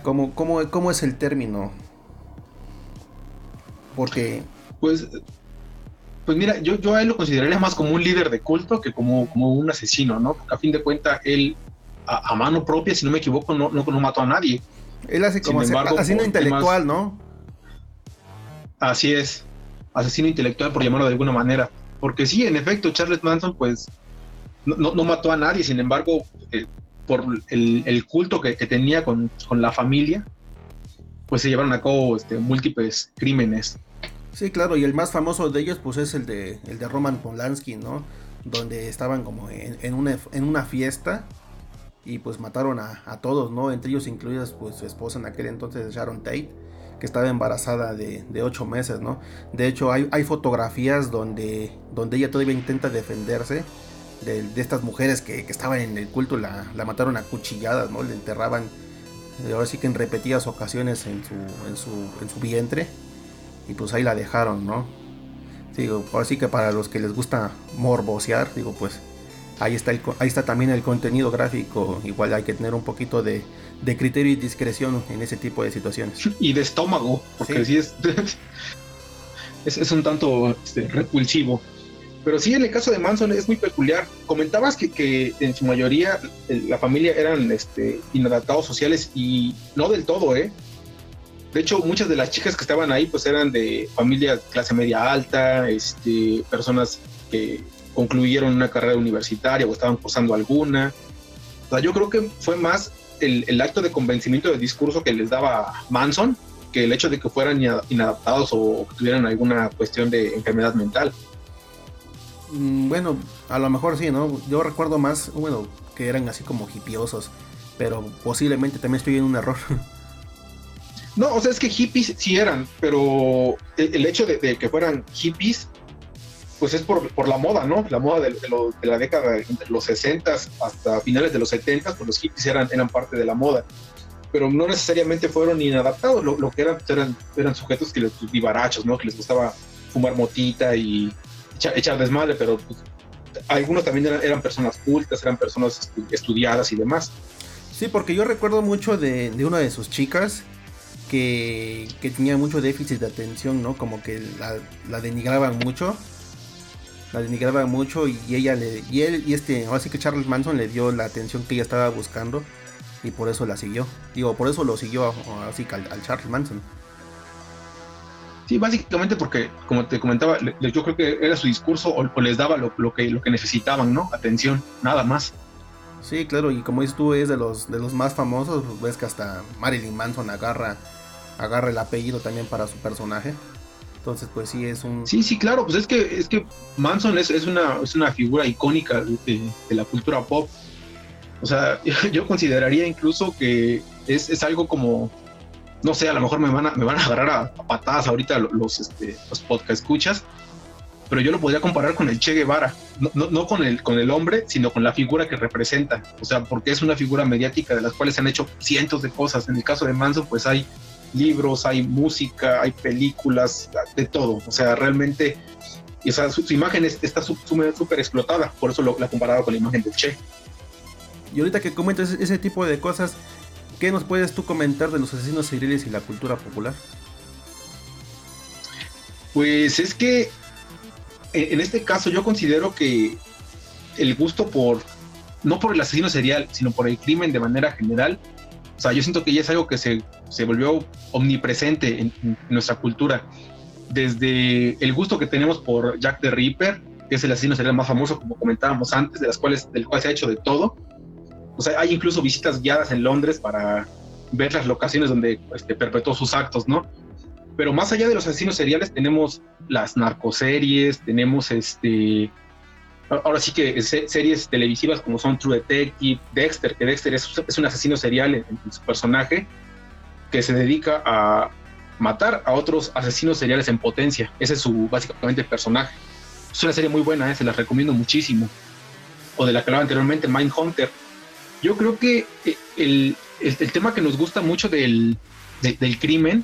¿cómo, cómo, cómo es el término? Porque... Pues pues mira, yo, yo a él lo consideraría más como un líder de culto que como, como un asesino, ¿no? Porque a fin de cuentas, él a, mano propia, si no me equivoco, no, no, mató a nadie. Él hace como asesino intelectual, ¿no? Así es, asesino intelectual por llamarlo de alguna manera. Porque sí, en efecto, Charles Manson pues no, no mató a nadie, sin embargo, eh, por el, el, culto que, que tenía con, con, la familia, pues se llevaron a cabo este, múltiples crímenes. Sí, claro, y el más famoso de ellos pues es el de, el de Roman Polanski, ¿no? Donde estaban como en, una, en una fiesta y pues mataron a, todos, ¿no? Entre ellos incluidas pues su esposa en aquel entonces, Sharon Tate. que estaba embarazada de, de ocho meses, ¿no? De hecho, hay, hay, fotografías donde, donde ella todavía intenta defenderse de, de estas mujeres que, que, estaban en el culto, la, la, mataron a cuchilladas, ¿no? Le enterraban, ahora sí que en repetidas ocasiones en su, en su, en su vientre, y pues ahí la dejaron, ¿no? Digo, así que para los que les gusta morbosear, digo, pues ahí está, el, ahí está también el contenido gráfico. Igual hay que tener un poquito de, de criterio y discreción en ese tipo de situaciones. *laughs* Y de estómago, porque sí, es, *laughs* es, es, un tanto este, repulsivo. Pero sí, en el caso de Manson es muy peculiar. Comentabas que, que en su mayoría la familia eran este, inadaptados sociales y no del todo, ¿eh? De hecho, muchas de las chicas que estaban ahí pues eran de familia clase media alta, este, personas que concluyeron una carrera universitaria o estaban cursando alguna. O sea, yo creo que fue más el, el, acto de convencimiento de discurso que les daba Manson que el hecho de que fueran inadaptados o que tuvieran alguna cuestión de enfermedad mental. Mm, bueno, a lo mejor sí, ¿no? Yo recuerdo más, bueno, que eran así como hipiosos, pero posiblemente también estoy en un error. *laughs* No, o sea, es que hippies sí eran, pero el, hecho de, de, que fueran hippies, pues es por, la moda, ¿no? La moda de, de, de la década entre los 60 hasta finales de los 70, pues los hippies eran, parte de la moda. Pero no necesariamente fueron inadaptados, lo, que eran, pues eran, eran sujetos que les vivarachos, ¿no? Que les gustaba fumar motita y echar, echar desmadre, pero pues, algunos también eran, personas cultas, eran personas estudiadas y demás. Sí, porque yo recuerdo mucho de, de una de sus chicas que, que, tenía mucho déficit de atención, ¿no? Como que la, la, denigraban mucho. La denigraban mucho y ella le. Y él, y este, ahora sí que Charles Manson le dio la atención que ella estaba buscando. Y por eso la siguió. Digo, por eso lo siguió así al, al Charles Manson. Sí, básicamente porque, como te comentaba, yo creo que era su discurso o, o les daba lo, lo, que, lo que necesitaban, ¿no? Atención, nada más. Sí, claro, y como dices tú, es de los, de los más famosos, pues ves que hasta Marilyn Manson agarra agarra el apellido también para su personaje. Entonces, pues sí es un. Sí, sí, claro, pues es que, es que Manson es, es, una, es una figura icónica de, de, la cultura pop. O sea, *laughs* yo consideraría incluso que es, es, algo como. No sé, a lo mejor me van a, me van a agarrar a, a patadas ahorita los, este, los podcast escuchas, pero yo lo podría comparar con el Che Guevara, no, no, no, con, el, con el hombre, sino con la figura que representa. O sea, porque es una figura mediática de las cuales se han hecho cientos de cosas. En el caso de Manson, pues hay libros, hay música, hay películas, de todo. O sea, realmente, o sea, su, su, imagen es, está súper explotada, por eso lo, la comparaba con la imagen del Che. Y ahorita que comentas ese tipo de cosas, ¿qué nos puedes tú comentar de los asesinos seriales y la cultura popular? Pues es que en este caso yo considero que el gusto por, no por el asesino serial, sino por el crimen de manera general, o sea, yo siento que ya es algo que se, se volvió omnipresente en, nuestra cultura. Desde el gusto que tenemos por Jack the Ripper, que es el asesino serial más famoso, como comentábamos antes, de las cuales, del cual se ha hecho de todo. O sea, hay incluso visitas guiadas en Londres para ver las locaciones donde este, perpetuó sus actos, ¿no? Pero más allá de los asesinos seriales, tenemos las narcoseries, tenemos este ahora sí que series televisivas como son True Detective, Dexter, que Dexter es, un asesino serial en, su personaje que se dedica a matar a otros asesinos seriales en potencia. Ese es su básicamente personaje. Es una serie muy buena, ¿eh? se la recomiendo muchísimo. O de la que hablaba anteriormente, Mindhunter. Yo creo que el, el, el tema que nos gusta mucho del, de, del crimen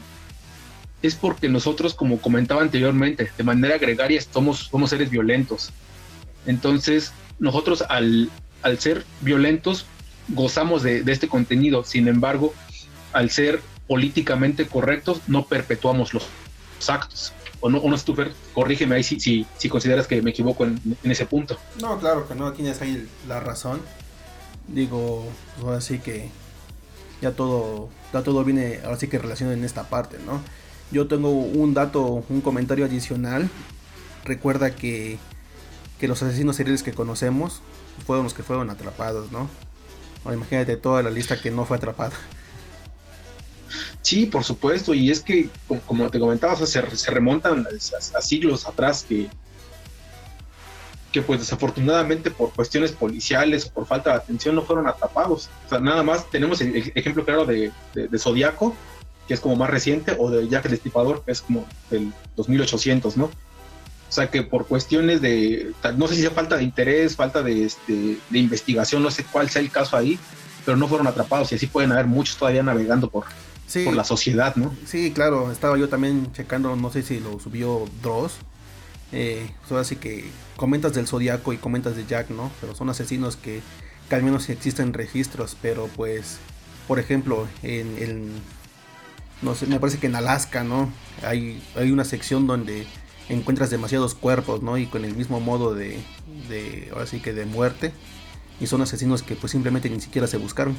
es porque nosotros, como comentaba anteriormente, de manera gregaria somos, somos seres violentos entonces, nosotros al, al ser violentos gozamos de, este contenido, sin embargo, al ser políticamente correctos, no perpetuamos los, actos. O no, o no Stufer, corrígeme ahí si, si, si, consideras que me equivoco en, en, ese punto. No, claro que no, aquí tienes ahí la razón. Digo, ahora sí que ya todo, ya todo viene, ahora sí que relaciona en esta parte, ¿no? Yo tengo un dato, un comentario adicional. Recuerda que que los asesinos seriales que conocemos fueron los que fueron atrapados, ¿no? Imagínate toda la lista que no fue atrapada. Sí, por supuesto, y es que, como te comentaba, o sea, se, remontan a, siglos atrás que, que, pues desafortunadamente por cuestiones policiales o por falta de atención no fueron atrapados. O sea, nada más tenemos el, ejemplo claro de, de, de Zodíaco, que es como más reciente, o de Jack el Destripador, que es como del 2800, ¿no? O sea que por cuestiones de, no sé si sea falta de interés, falta de, este, de investigación, no sé cuál sea el caso ahí, pero no fueron atrapados y así pueden haber muchos todavía navegando por, por la sociedad, ¿no? Sí, claro, estaba yo también checando, no sé si lo subió Dross, eh, así que comentas del Zodiaco y comentas de Jack, ¿no? Pero son asesinos que, que al menos existen registros, pero pues, por ejemplo, en, el no sé, me parece que en Alaska, ¿no? Hay, hay una sección donde encuentras demasiados cuerpos, ¿no? Y con el mismo modo de, de ahora sí que de muerte. Y son asesinos que pues simplemente ni siquiera se buscaron.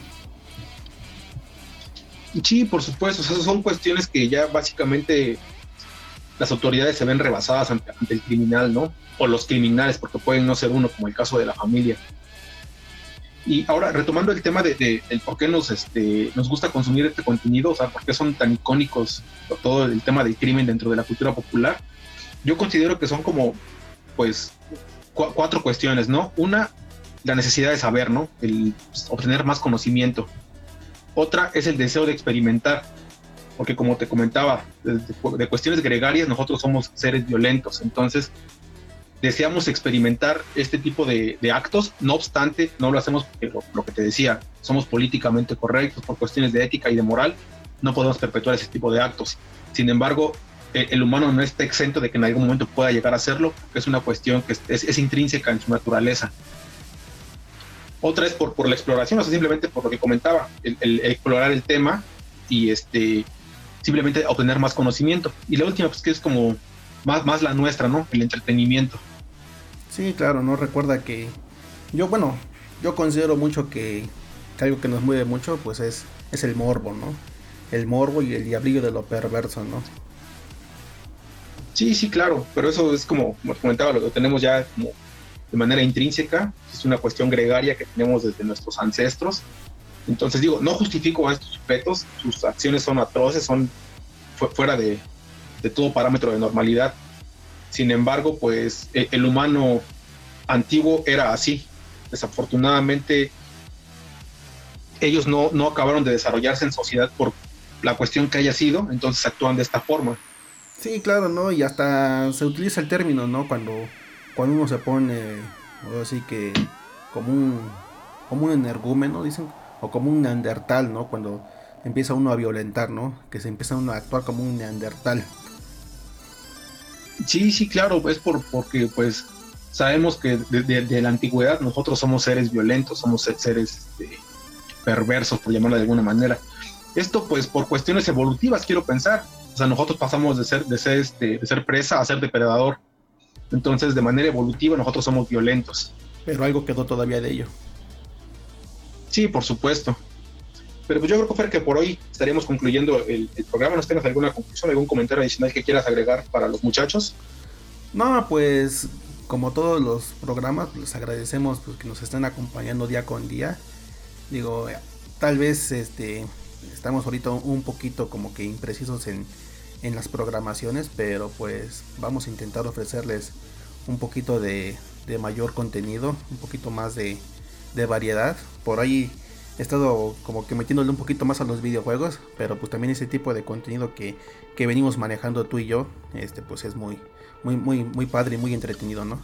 Sí, por supuesto, o son cuestiones que ya básicamente las autoridades se ven rebasadas ante, el criminal, ¿no? O los criminales, porque pueden no ser uno, como el caso de la familia. Y ahora, retomando el tema de, por qué nos, este, nos gusta consumir este contenido, o sea, por qué son tan icónicos todo el tema del crimen dentro de la cultura popular, yo considero que son como, pues, cuatro cuestiones, ¿no? Una, la necesidad de saber, ¿no? El pues, obtener más conocimiento. Otra es el deseo de experimentar, porque como te comentaba, de, cuestiones gregarias nosotros somos seres violentos, entonces deseamos experimentar este tipo de, actos, no obstante, no lo hacemos porque lo, que te decía, somos políticamente correctos por cuestiones de ética y de moral, no podemos perpetuar ese tipo de actos. Sin embargo, el humano no está exento de que en algún momento pueda llegar a hacerlo, es una cuestión que es, intrínseca en su naturaleza. Otra es por, por la exploración, o sea, simplemente por lo que comentaba, el, explorar el tema y este, simplemente obtener más conocimiento. Y la última, pues que es como más, más la nuestra, ¿no? El entretenimiento. Sí, claro, no recuerda que yo, bueno, yo considero mucho que, que algo que nos mueve mucho, pues es, es el morbo, ¿no? El morbo y el diablillo de lo perverso, ¿no? Sí, sí, claro, pero eso es como, como comentaba, lo tenemos ya como de manera intrínseca, es una cuestión gregaria que tenemos desde nuestros ancestros. Entonces digo, no justifico a estos sujetos, sus acciones son atroces, son fuera de, todo parámetro de normalidad. Sin embargo, pues e, el humano antiguo era así. Desafortunadamente, ellos no, no acabaron de desarrollarse en sociedad por la cuestión que haya sido, entonces actúan de esta forma. Sí, claro, ¿no? Y hasta se utiliza el término, ¿no? Cuando, cuando uno se pone, así que, como un, como un energúmeno, dicen, o como un neandertal, ¿no? Cuando empieza uno a violentar, ¿no? Que se empieza uno a actuar como un neandertal. Sí, sí, claro, es por, porque pues sabemos que de, la antigüedad nosotros somos seres violentos, somos seres este, perversos, por llamarlo de alguna manera. Esto pues por cuestiones evolutivas, quiero pensar o sea, nosotros pasamos de ser, de ser, este, de ser presa a ser depredador. Entonces, de manera evolutiva, nosotros somos violentos. Pero algo quedó todavía de ello. Sí, por supuesto. Pero pues yo creo, Fer, que por hoy estaríamos concluyendo el, programa. ¿No tienes alguna conclusión, algún comentario adicional que quieras agregar para los muchachos? No, pues como todos los programas, les agradecemos pues, que nos estén acompañando día con día. Digo, tal vez este estamos ahorita un poquito como que imprecisos en, en las programaciones, pero pues vamos a intentar ofrecerles un poquito de, de mayor contenido, un poquito más de, de, variedad. Por ahí he estado como que metiéndole un poquito más a los videojuegos, pero pues también ese tipo de contenido que, que venimos manejando tú y yo, este pues es muy, muy, muy, muy padre y muy entretenido, ¿no?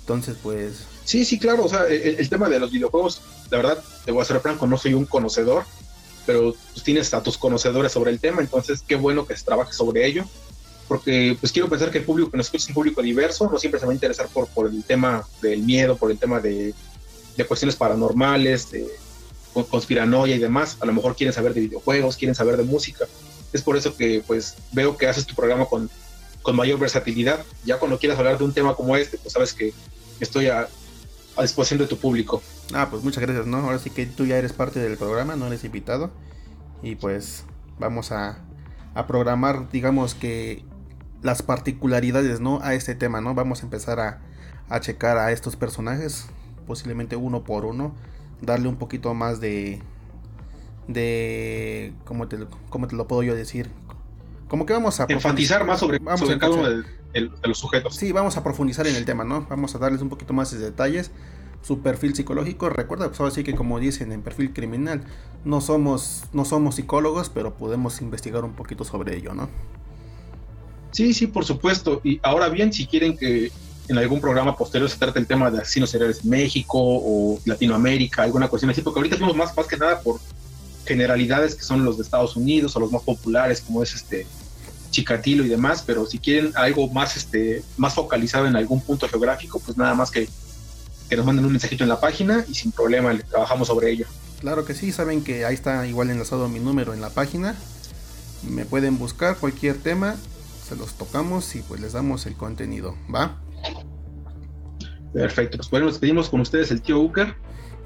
Entonces, pues. Sí, sí, claro. O sea, el, el, tema de los videojuegos, la verdad, te voy a ser franco, no soy un conocedor pero pues, tienes a tus conocedores sobre el tema, entonces qué bueno que se trabaje sobre ello, porque pues quiero pensar que el público que nos escucha es un público diverso, no siempre se va a interesar por, por el tema del miedo, por el tema de, de cuestiones paranormales, de conspiranoia y demás, a lo mejor quieren saber de videojuegos, quieren saber de música, es por eso que pues veo que haces tu programa con, con mayor versatilidad, ya cuando quieras hablar de un tema como este, pues sabes que estoy a, a disposición de tu público. Ah, pues muchas gracias, ¿no? Ahora sí que tú ya eres parte del programa, no eres invitado. Y pues vamos a, a programar, digamos que las particularidades, ¿no? A este tema, ¿no? Vamos a empezar a, a checar a estos personajes, posiblemente uno por uno, darle un poquito más de... de... ¿Cómo te, cómo te lo puedo yo decir? Como que vamos a... Enfatizar más sobre, vamos cada uno de, de los sujetos. Sí, vamos a profundizar en el tema, ¿no? Vamos a darles un poquito más de detalles su perfil psicológico. Recuerda, pues ahora que como dicen en perfil criminal, no somos, no somos psicólogos, pero podemos investigar un poquito sobre ello, ¿no? Sí, sí, por supuesto. Y ahora bien, si quieren que en algún programa posterior se trate el tema de asesinos seriales en México o Latinoamérica, alguna cuestión así, porque ahorita fuimos más, más que nada por generalidades que son los de Estados Unidos o los más populares, como es este Chicatilo y demás, pero si quieren algo más, este, más focalizado en algún punto geográfico, pues nada más que, que nos manden un mensajito en la página y sin problema le trabajamos sobre ello. Claro que sí, saben que ahí está igual enlazado mi número en la página. Me pueden buscar cualquier tema, se los tocamos y pues les damos el contenido, ¿va? Perfecto, pues bueno, nos despedimos con ustedes el tío Uker.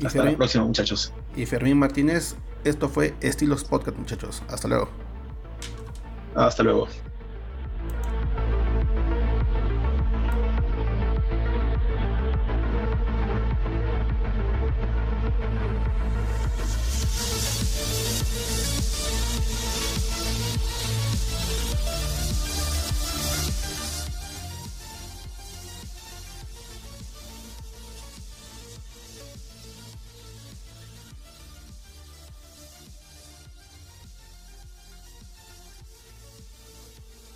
Hasta la próxima, muchachos. Y Fermín Martínez, esto fue Estilos Podcast, muchachos. Hasta luego. Hasta luego.